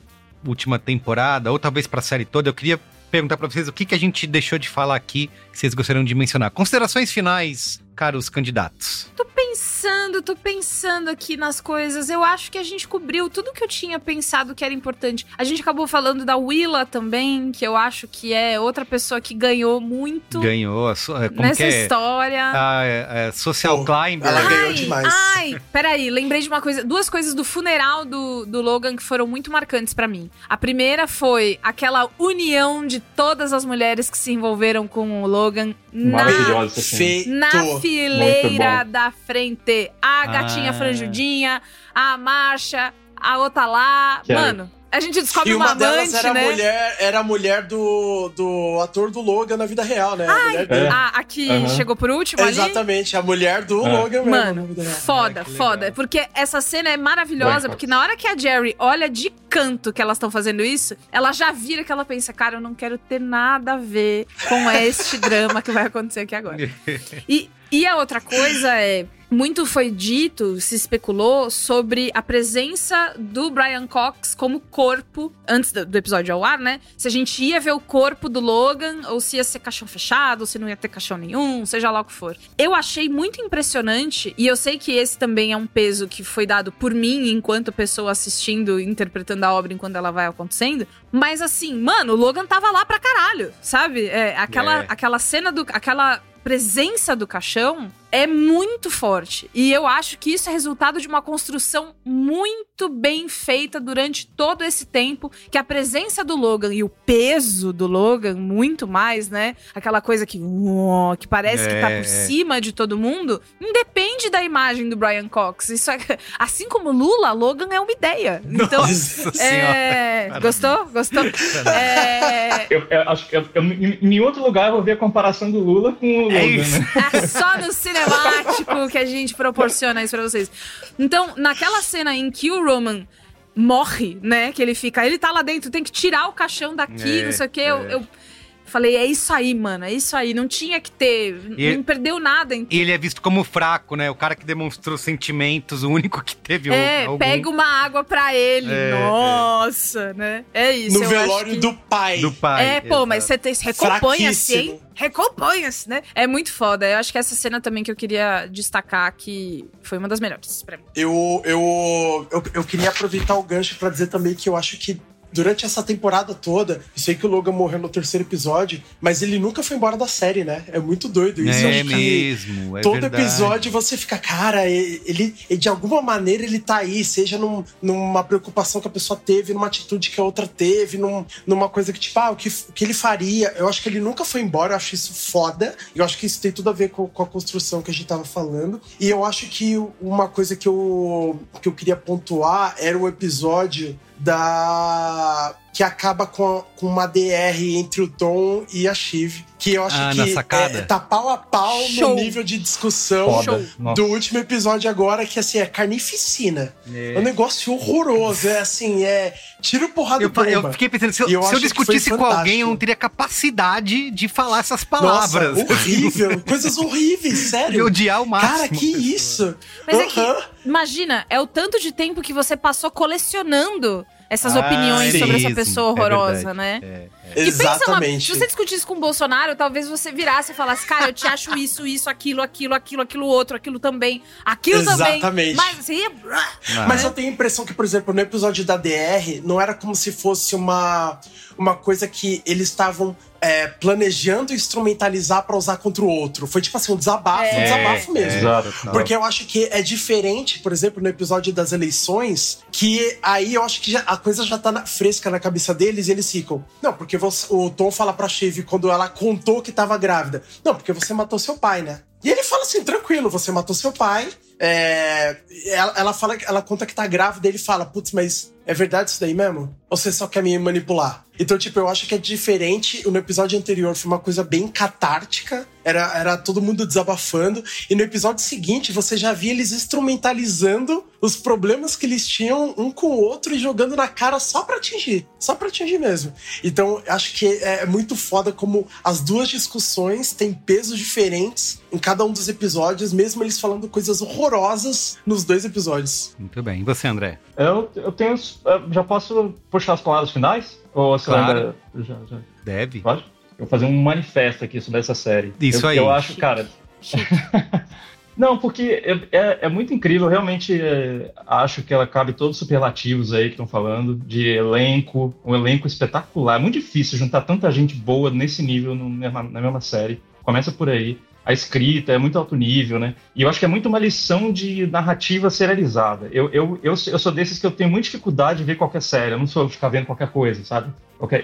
última temporada, ou talvez pra série toda, eu queria perguntar pra vocês o que, que a gente deixou de falar aqui que vocês gostariam de mencionar. Considerações finais, caros candidatos. Tô pensando, tô pensando aqui nas coisas. Eu acho que a gente cobriu tudo que eu tinha pensado que era importante. A gente acabou falando da Willa também, que eu acho que é outra pessoa que ganhou muito Ganhou a sua. Como nessa que é? história. A, é, é, social climber. ela né? ganhou demais. Ai, peraí, lembrei de uma coisa, duas coisas do funeral do, do Logan que foram muito marcantes pra mim. A primeira foi aquela união de todas as mulheres que se envolveram com o Logan Maravilhosa essa cena. Feito. na fileira da frente. A gatinha Ah. franjudinha, a marcha, a outra lá. Quero. Mano, a gente descobre E uma uma delas amante, era, né? a mulher, era a mulher do, do ator do Logan na vida real, né? A mulher dele. É. A, a que Aham. chegou por último ali. Exatamente, a mulher do É. Logan mesmo. na Mano, vida real. foda, que foda. Porque essa cena é maravilhosa, porque na hora que a Jerry olha de canto que elas estão fazendo isso, ela já vira que ela pensa, cara, eu não quero ter nada a ver com este drama que vai acontecer aqui agora. E, e a outra coisa é. Muito foi dito, se especulou sobre a presença do Brian Cox como corpo, antes do, do episódio ao ar, né? Se a gente ia ver o corpo do Logan, ou se ia ser caixão fechado, ou se não ia ter caixão nenhum, seja lá o que for. Eu achei muito impressionante, e eu sei que esse também é um peso que foi dado por mim enquanto pessoa assistindo, interpretando a obra enquanto ela vai acontecendo. Mas assim, mano, o Logan tava lá pra caralho, sabe? É, aquela, É. aquela cena do. aquela presença do caixão é muito forte. E eu acho que isso é resultado de uma construção muito bem feita durante todo esse tempo, que a presença do Logan e o peso do Logan, muito mais, né? Aquela coisa que, uó, que parece que tá É, por é. cima de todo mundo, independe da imagem do Brian Cox. Isso é, assim como Lula, Logan é uma ideia. Então, Nossa é, senhora. gostou? Gostou? É, Eu, eu acho que eu, eu- em em outro lugar eu vou ver a comparação do Lula com o Logan, É isso. né? É só no cinemático que a gente proporciona isso pra vocês. Então, naquela cena em que o Roman morre, né? Que ele fica, ele tá lá dentro, tem que tirar o caixão daqui, É, não sei o quê. Eu, é. eu falei, é isso aí, mano, é isso aí. Não tinha que ter, E- não perdeu nada. Em... E ele é visto como fraco, né? O cara que demonstrou sentimentos, o único que teve É, algum. pega uma água pra ele. É, Nossa, né? É isso. No eu acho velório que- do pai. do pai. É, pô, mas você recomponha-se, hein? Recomponha-se, né? É muito foda. Eu acho que essa cena também que eu queria destacar que foi uma das melhores pra mim. Eu, eu, eu, eu queria aproveitar o gancho pra dizer também que eu acho que durante essa temporada toda, eu sei que o Logan morreu no terceiro episódio, mas ele nunca foi embora da série, né? É muito doido isso. É que mesmo, é Todo verdade. episódio você fica, cara, ele, ele- de alguma maneira ele tá aí, seja num- numa preocupação que a pessoa teve, numa atitude que a outra teve, num- numa coisa que, tipo, ah, o que, o que ele faria. Eu acho que ele nunca foi embora, eu acho isso foda. Eu acho que isso tem tudo a ver com, com a construção que a gente tava falando. E eu acho que uma coisa que eu, que eu queria pontuar era o episódio da. Que acaba com, a- com uma DR entre o Tom e a Shiv. Que eu acho Ah, que é, tá pau a pau Show. no nível de discussão Foda. Do último episódio agora, que assim, é carnificina. É. É um negócio horroroso. É assim, é tiro, porrada Eu, e bomba. eu fiquei pensando, se eu, E eu se eu discutisse com alguém, eu não teria capacidade de falar essas palavras. Nossa, horrível. Coisas horríveis, sério. De odiar o máximo. Cara, que isso? Mas é que, imagina, é o tanto de tempo que você passou colecionando essas Ah, opiniões é sobre essa pessoa é horrorosa, verdade. né? É, E pensa uma, Exatamente. se você discutisse com o Bolsonaro, talvez você virasse e falasse, cara, eu te acho isso, isso, aquilo, aquilo, aquilo, aquilo outro, aquilo também, aquilo também. Exatamente. Mas assim, Mas eu tenho a impressão que, por exemplo, no episódio da DR, não era como se fosse uma, uma coisa que eles estavam é, planejando instrumentalizar pra usar contra o outro. Foi tipo assim, um desabafo, um É, desabafo mesmo. é, Exato. Porque eu acho que é diferente, por exemplo, no episódio das eleições, que aí eu acho que já- a coisa já tá na- fresca na cabeça deles e eles ficam. Não, porque você- o Tom fala pra Shiv quando ela contou que tava grávida. Não, porque você matou seu pai, né? E ele fala assim, tranquilo, você matou seu pai. é, ela, ela fala, ela conta que tá grávida ele fala, putz, mas é verdade isso daí mesmo? Ou você só quer me manipular? Então, tipo, eu acho que é diferente. No episódio anterior foi uma coisa bem catártica. Era, era todo mundo desabafando. E no episódio seguinte, você já via eles instrumentalizando os problemas que eles tinham um com o outro e jogando na cara só pra atingir. Só pra atingir mesmo. Então, acho que é muito foda como as duas discussões têm pesos diferentes em cada um dos episódios, mesmo eles falando coisas horrorosas nos dois episódios. Muito bem. E você, André? Eu, eu tenho. eu Já posso puxar as palavras finais? Ou você Claro. ainda. Já, já. Deve. Pode? Eu vou fazer um manifesto aqui sobre essa série. Isso eu, aí. Eu acho, cara. Não, porque é, é- é muito incrível, eu realmente é, acho que ela cabe todos os superlativos aí que estão falando, de elenco, um elenco espetacular. É muito difícil juntar tanta gente boa nesse nível no- na, na mesma série. Começa por aí. A escrita é muito alto nível, né? E eu acho que é muito uma lição de narrativa serializada. Eu, eu, eu, eu sou desses que eu tenho muita dificuldade de ver qualquer série. Eu não sou ficar vendo qualquer coisa, sabe?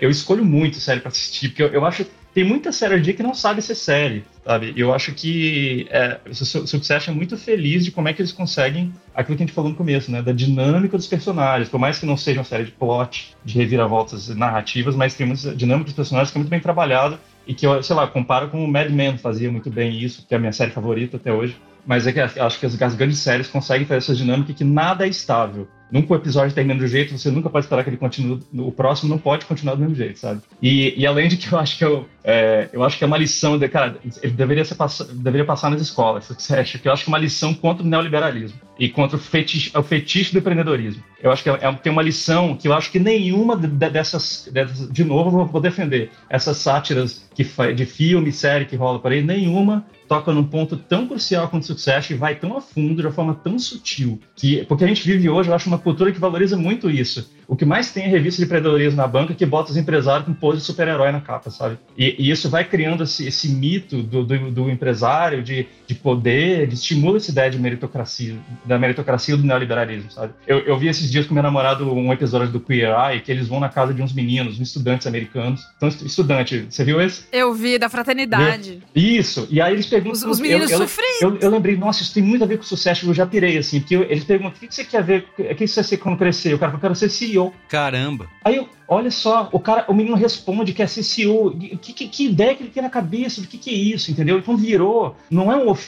Eu escolho muito série pra assistir, porque eu, eu acho tem muita série hoje que não sabe ser série, sabe? Eu acho que é, o Su- Succession é muito feliz de como é que eles conseguem aquilo que a gente falou no começo, né? Da dinâmica dos personagens. Por mais que não seja uma série de plot, de reviravoltas narrativas, mas tem muita dinâmica dos personagens que é muito bem trabalhado e que eu, sei lá, comparo com o Mad Men fazia muito bem isso, que é a minha série favorita até hoje. Mas é que acho que as, as grandes séries conseguem fazer essa dinâmica que nada é estável. Nunca o episódio termina do jeito, você nunca pode esperar que ele continue. O próximo não pode continuar do mesmo jeito, sabe? E, e além de que eu acho que eu, é, eu acho que é uma lição, de, cara, ele deveria, ser pass, deveria passar nas escolas, Succession, que eu acho que é uma lição contra o neoliberalismo e contra o fetiche, o fetiche do empreendedorismo. Eu acho que é, é- tem uma lição que eu acho que nenhuma de- de- dessas, dessas de novo, eu vou- defender, essas sátiras que de filme, série que rola por aí, nenhuma toca num ponto tão crucial quanto o Succession e vai tão a fundo, de uma forma tão sutil, que porque a gente vive hoje, eu acho uma cultura que valoriza muito isso. O que mais tem é revista de empreendedorismo na banca que bota os empresários com pose de super-herói na capa, sabe? E, e isso vai criando esse, esse mito do, do, do empresário, de, de poder, de estimula essa ideia de meritocracia, da meritocracia do neoliberalismo, sabe? Eu, eu vi esses dias com meu namorado um episódio do Queer Eye, que eles vão na casa de uns meninos, uns estudantes americanos. Então, estu- estudante, você viu esse? Eu vi da fraternidade. Isso. E aí eles perguntam. Os- os meninos eu, eu, eu, eu lembrei, nossa, isso tem muito a ver com sucesso. Eu já pirei, assim, porque eu- eles perguntam: o que que você quer ver? O que você quer ser quando crescer? O cara fala, eu quero ser CEO. Caramba. Aí eu, olha só, o cara, o menino responde que é ser CEO. Que, que, que ideia que ele tem na cabeça? Do que, que é isso, entendeu? Então virou, não é um ofício,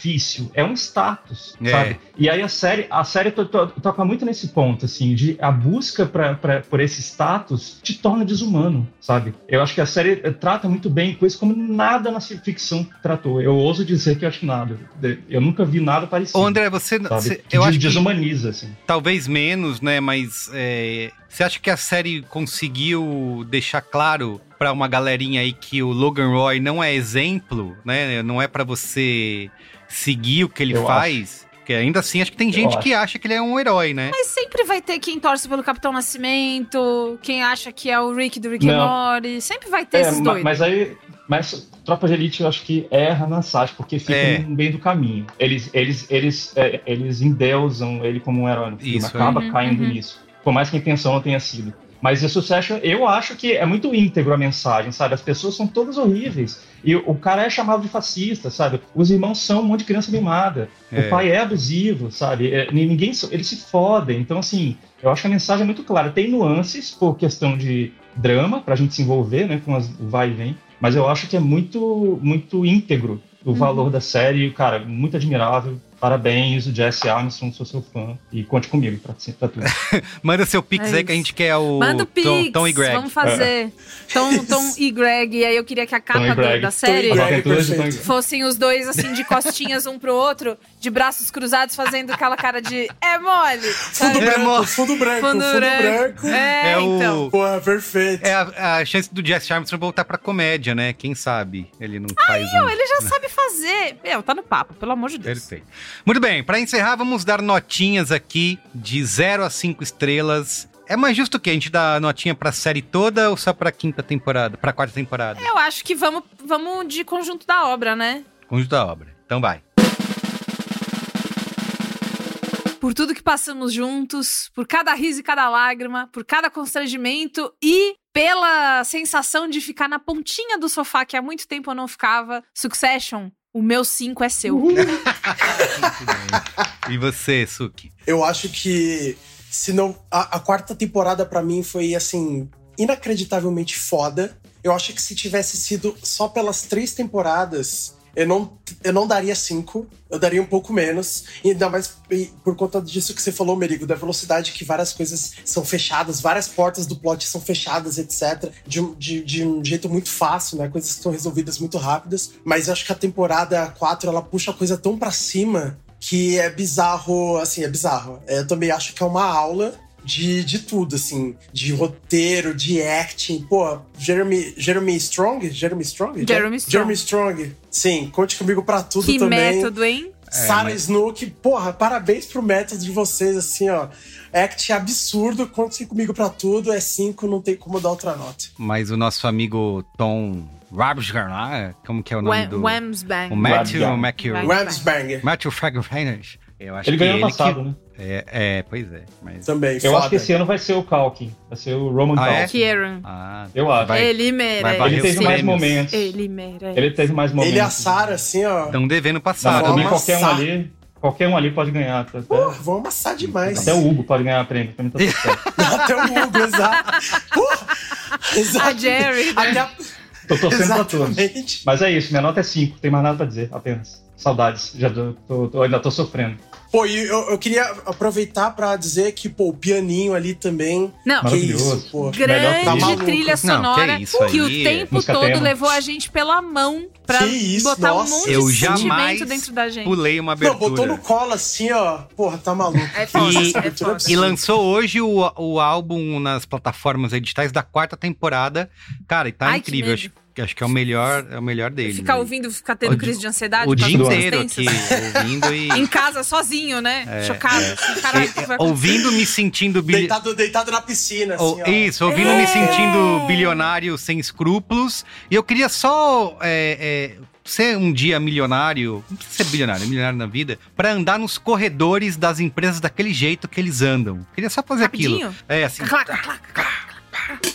é um status, É. sabe? E aí a série, a série to- to- toca muito nesse ponto, assim, de a busca pra, pra, por esse status te torna desumano, sabe? Eu acho que a série eh, trata muito bem coisas como nada na ficção tratou. Eu ouso dizer que eu acho nada. Eu nunca vi nada parecido. Ô, André, você. você- eu des- acho que desumaniza, assim. talvez menos, né? Mas é, você acha que a série conseguiu deixar claro pra uma galerinha aí que o Logan Roy não é exemplo, né? Não é pra você seguir o que ele Eu faz? Porque ainda assim, acho que tem gente que acha que ele é um herói, né? Mas sempre vai ter quem torce pelo Capitão Nascimento, quem acha que é o Rick do Rick and. Morty. Sempre vai ter É, esses dois. mas aí, mas Tropa de Elite eu acho que erra na Sasha, porque fica É. no meio do caminho. Eles, eles, eles, é, eles endeusam ele como um herói no filme, Isso, acaba é. caindo Uhum. nisso. Por mais que a intenção não tenha sido. Mas o Succession, eu acho que é muito íntegro a mensagem, sabe? As pessoas são todas horríveis. E o cara é chamado de fascista, sabe? Os irmãos são um monte de criança mimada. É. O pai é abusivo, sabe? É, ninguém, eles se fodem. Então, assim, eu acho que a mensagem é muito clara. Tem nuances por questão de drama, pra gente se envolver, né? Com as o vai e vem. mas eu acho que é muito, muito íntegro o Uhum. valor da série, cara, muito admirável. Parabéns, o Jesse Armstrong, sou seu fã. E conte comigo pra, pra tudo. Manda seu pix É aí que a gente quer o Manda o Tom, Pix, Tom e Greg. vamos fazer. Tom, Tom e Greg. E aí eu queria que a Tom capa do- da série Tom Greg, Tom fossem os dois, assim, de costinhas um pro outro, de braços cruzados, fazendo aquela cara de é mole. Fundo sabe? branco, fundo branco, Fundo fundo, branco. branco. É, É o- então. Porra, perfeito. É a, a chance do Jesse Armstrong voltar pra comédia, né? Quem sabe ele não faz Meu, um... ele já sabe fazer. Meu, tá no papo, pelo amor de Deus. Perfeito. Muito bem, pra encerrar, vamos dar notinhas aqui de 0 a 5 estrelas. É mais justo que a gente dá notinha pra série toda ou só pra quinta temporada, pra quarta temporada? Eu acho que vamos, vamos de conjunto da obra, né? Conjunto da obra. Então vai. Por tudo que passamos juntos, por cada riso e cada lágrima, por cada constrangimento e pela sensação de ficar na pontinha do sofá que há muito tempo eu não ficava. Succession, o meu 5 é seu. E você, Suki? Eu acho que se não a, a quarta temporada pra mim foi assim inacreditavelmente foda. Eu acho que se tivesse sido só pelas três temporadas, eu não, eu não daria cinco, eu daria um pouco menos. E ainda mais por conta disso que você falou, Merigo, da velocidade que várias coisas são fechadas, várias portas do plot são fechadas, etc. De, um- de, de um jeito muito fácil, né? Coisas são resolvidas muito rápidas. Mas eu acho que a temporada 4 ela puxa a coisa tão pra cima que é bizarro, assim, é bizarro. É, Eu também acho que é uma aula de, de tudo, assim, de roteiro, de acting. Pô, Jeremy, Jeremy Strong? Jeremy Strong? Jeremy Strong. Jeremy Strong. Sim, conte comigo pra tudo que também. método, hein? Sarah mas- Snook, porra, parabéns pro método de vocês, assim, ó. Act absurdo, conte comigo pra tudo, é cinco, não tem como dar outra nota. Mas o nosso amigo Tom Rabsgar lá, como que é o nome Wham- do... Whamsbang. O Matthew Rabsgar. McCure. Whamsbanger. Matthew Fragrange. Eu acho Ele que ganhou ele passado, que... né? É, é, pois é. Mas... Também, Eu foda. acho que esse ano vai ser o Calkin. Vai ser o Roman Ah, é? Calkin. Kieran. Ah, Eu acho. vai- Ele merece. Ele teve mais momentos. Ele merece. Ele teve mais momentos. Ele e a Sarah, assim, ó. Estão devendo Não, passar. mas também qualquer um ali. Qualquer um ali pode ganhar. Até, Porra, vão amassar demais. até o Hugo pode ganhar prêmio. Mim tá tudo. Até o Hugo, exato. Porra, exato. A Jerry, né? Até a- Tô torcendo pra todos. Mas é isso, minha nota é 5, tem mais nada pra dizer, apenas. Saudades, já tô, tô- tô- ainda tô sofrendo. Pô, e eu, eu queria aproveitar pra dizer que, pô, o pianinho ali também. Não, Que Maravilhoso. isso, pô. Grande Tá trilha Não, sonora que isso que, o tempo música todo tema. levou a gente pela mão pra Que isso, botar nossa. um monte Eu de jamais sentimento dentro da gente. Pulei uma Não, abertura. botou no colo assim, ó. Porra, tá maluco. É foda, E- é foda. E lançou hoje o, o álbum nas plataformas digitais da quarta temporada. Cara, e tá Ai, que incrível. medo. Acho, acho que é o melhor, é o melhor dele. Ficar ouvindo, ficar tendo O crise de ansiedade. o dia inteiro aqui, ouvindo e. Em casa, sozinho, né? É, Chocado. é. assim, caralho, o que vai e- ouvindo, me sentindo bilhi... Deitado, deitado na piscina, assim, ó. Isso, ouvindo É. me sentindo bilionário sem escrúpulos. E eu queria só é, é, ser um dia milionário, não precisa ser bilionário, milionário na vida, pra andar nos corredores das empresas daquele jeito que eles andam. Queria só fazer Rapidinho? aquilo. É, assim, Clac, clac, clac.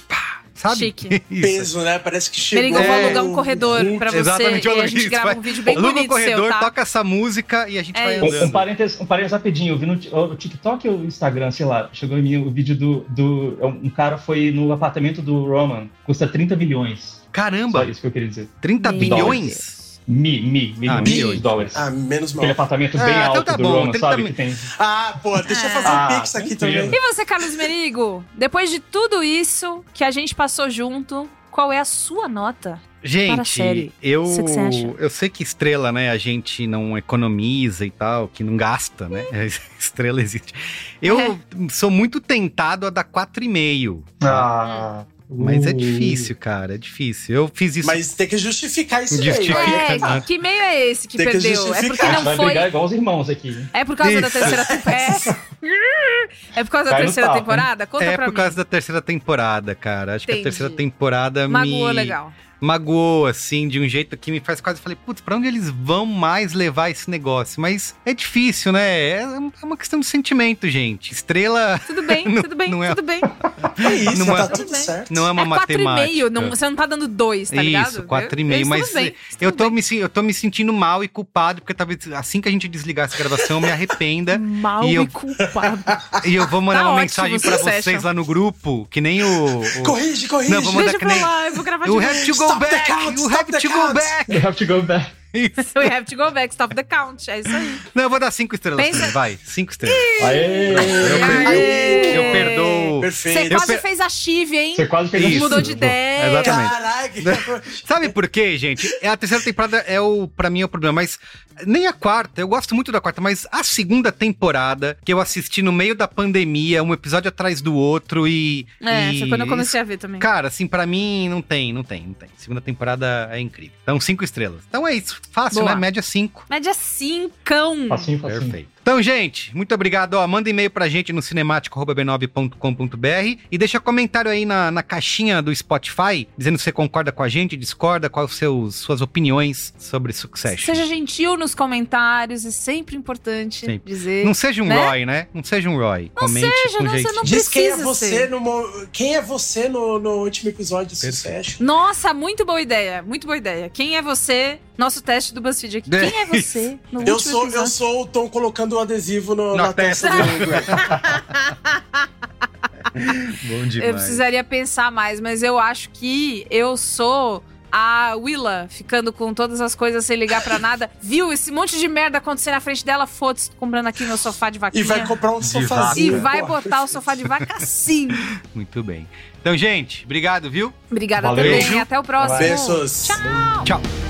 Sabe? Chique. Peso, né? Parece que chegou. Merigo, eu vou É. alugar um corredor pra você Exatamente, e olha a gente isso, grava vai. um vídeo bem Aluga bonito o corredor, seu, tá? toca essa música e a gente É vai isso. Um, andando. um, parênteses, um parênteses rapidinho, eu vi no TikTok ou o Instagram, sei lá, chegou em mim o vídeo do, do. Um cara foi no apartamento do Roman, custa 30 bilhões. Só Caramba, isso que eu queria dizer. 30 Meu bilhões? Mi, mi, milhões Ah, de milhões. dólares. Ah, menos mal. Aquele apartamento Ah, bem então alto tá do bom, Roman, 30 sabe? mi- Que tem. Ah, pô, deixa eu fazer um Ah, pix aqui tranquilo. também. E você, Carlos Merigo? Depois de tudo isso que a gente passou junto, qual é a sua nota? Gente, eu, eu sei que estrela, né, a gente não economiza e tal, que não gasta, né? estrela existe. Eu É. sou muito tentado a dar 4,5. Ah. Mas é uh. difícil, cara, é difícil. Eu fiz isso. Mas tem que justificar isso Justifica. aí. É, né? que meio é esse que Tem que perdeu? É justificar. porque não vai foi. brigar igual os irmãos aqui. É por causa da Isso. terceira temporada. É por causa da Cai no terceira tapa, temporada? Conta é pra por mim. causa da terceira temporada, cara. Acho que Entendi. a terceira temporada Magoou me legal. Magoou, assim, de um jeito que me faz quase. Falei, putz, pra onde eles vão mais levar esse negócio? Mas é difícil, né? É é uma questão de sentimento, gente. Estrela Tudo bem, Não- tudo bem, não é- tudo bem. É isso, Não é- tá Tudo certo. não é uma é quatro e matemática. meio, não, você não tá dando dois, tá ligado? Isso, 4,5. Eu- Mas bem, eu tô, bem. me, eu tô me sentindo mal e culpado, porque talvez assim que a gente desligar essa gravação, eu me arrependa. Mal E e, eu- culpado. e eu vou mandar Tá uma ótimo, mensagem pra vocês lá no grupo, que nem o. o- Corrige, corrige. Não, vou mandar Deixa que nem. lá, eu vou gravar de You novo. have to go Stop the back! count, you have the to go back! You have to go back. Isso. We have to go back, stop the count. É isso aí. Não, eu vou dar cinco estrelas. Pensa- também, Vai, cinco estrelas. Aê! Eu, Aê! eu perdoo. Perfeito. Você quase per- fez a chive, hein? Você quase fez Isso. Mudou de ideia. Exatamente. Caraca. Sabe por quê, gente? É A terceira temporada é o, para mim, é o problema, mas nem a quarta, eu gosto muito da quarta, mas a segunda temporada, que eu assisti no meio da pandemia, um episódio atrás do outro e. É, e foi quando eu comecei a ver também. Cara, assim, pra mim não tem, não tem, não tem. Segunda temporada é incrível. Então, cinco estrelas. Então é isso. Fácil, Boa. né? Média cinco. Média 5. cão. Facinho, facinho. Perfeito. Então, gente, muito obrigado. Ó, manda e-mail pra gente no cinemático.b9.com.br e deixa comentário aí na, na caixinha do Spotify, dizendo se você concorda com a gente, discorda, quais os seus suas opiniões sobre Succession. Seja gentil nos comentários, é sempre importante Sempre. dizer. Não seja um né? Roy, né? Não seja um Roy. Não Comente seja, com não, jeito. você não Diz quem é precisa você ser. no quem é você no, no último episódio de Succession. Nossa, muito boa ideia, muito boa ideia. Quem é você? Nosso teste do BuzzFeed aqui. É Quem é você? No Eu último sou, eu episódio? sou o Tom colocando o adesivo no- Na na, testa testa. do. Bom Eu demais. precisaria pensar mais, mas eu acho que eu sou a Willa, ficando com todas as coisas sem ligar pra nada. Viu esse monte de merda acontecer na frente dela? Foda-se, tô comprando aqui meu sofá de vaquinha. E vai comprar um De E sofazinho. vai botar o sofá de vaca sim. Muito bem. Então, gente, obrigado, viu? Obrigada Valeu. também. Até o próximo. Beijos. Tchau. Tchau.